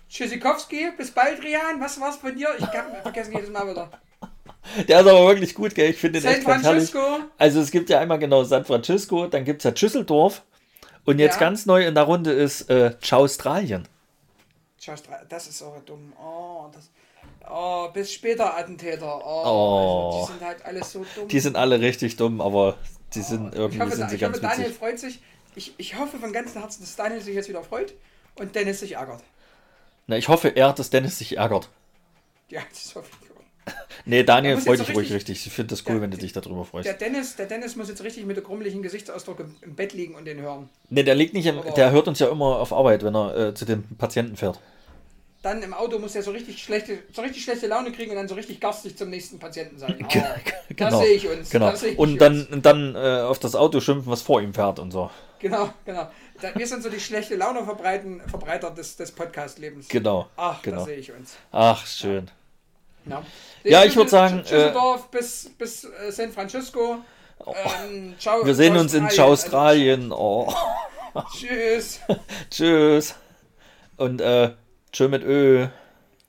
S1: Tschüssikowski, bis bald, Rian. Was war's von dir? Ich kann vergessen jedes Mal wieder.
S2: Der ist aber wirklich gut, gell? Ich finde den
S1: San
S2: echt.
S1: Francisco.
S2: Also es gibt ja einmal genau San Francisco, dann gibt es ja Düsseldorf. Und jetzt
S1: Ja.
S2: ganz neu in der Runde ist äh, Australien.
S1: Schau, Stra- das ist auch dumm. Oh, das. Oh, bis später Attentäter. Oh,
S2: Oh.
S1: Also, die sind halt alles so dumm.
S2: Die sind alle richtig dumm, aber die sind
S1: ich
S2: irgendwie
S1: hoffe,
S2: sind sie
S1: ich
S2: ganz
S1: hoffe Daniel freut sich. Ich, ich hoffe von ganzem Herzen, dass Daniel sich jetzt wieder freut und Dennis sich ärgert.
S2: Na, ich hoffe eher, dass Dennis sich ärgert.
S1: Ja, das hoffe ich.
S2: Nee, Daniel sich
S1: so
S2: ruhig
S1: richtig-.
S2: Ich finde das cool,
S1: Der-
S2: wenn du dich darüber freust.
S1: Der Dennis, der Dennis muss jetzt richtig mit der grummeligen Gesichtsausdruck im, im Bett liegen und den hören.
S2: Nee, der liegt nicht im, der hört uns ja immer auf Arbeit, wenn er äh, zu den Patienten fährt.
S1: Dann im Auto muss er so richtig schlechte, so richtig schlechte Laune kriegen und dann so richtig garstig zum nächsten Patienten sein. Oh,
S2: Genau.
S1: Das sehe ich uns.
S2: Genau.
S1: Ich
S2: Und
S1: uns.
S2: dann, und dann äh, auf das Auto schimpfen, was vor ihm fährt und so.
S1: Genau, genau. Da, wir sind so die schlechte Laune verbreiten, Verbreiter des, des Podcast-Lebens.
S2: Genau.
S1: Ach,
S2: genau.
S1: das sehe ich uns.
S2: Ach, schön.
S1: Ja,
S2: Ja, ich würd sagen,
S1: Düsseldorf bis, bis äh, San Francisco. Ähm, ciao,
S2: Oh. Wir sehen uns in
S1: Australien.
S2: Oh.
S1: Tschüss.
S2: Tschüss. Und äh, tschö mit Ö.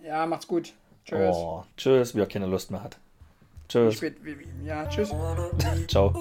S1: Ja, macht's gut. Tschüss.
S2: Oh, tschüss, wer keine Lust mehr hat. Tschüss.
S1: Spät, ja, tschüss.
S2: Ciao.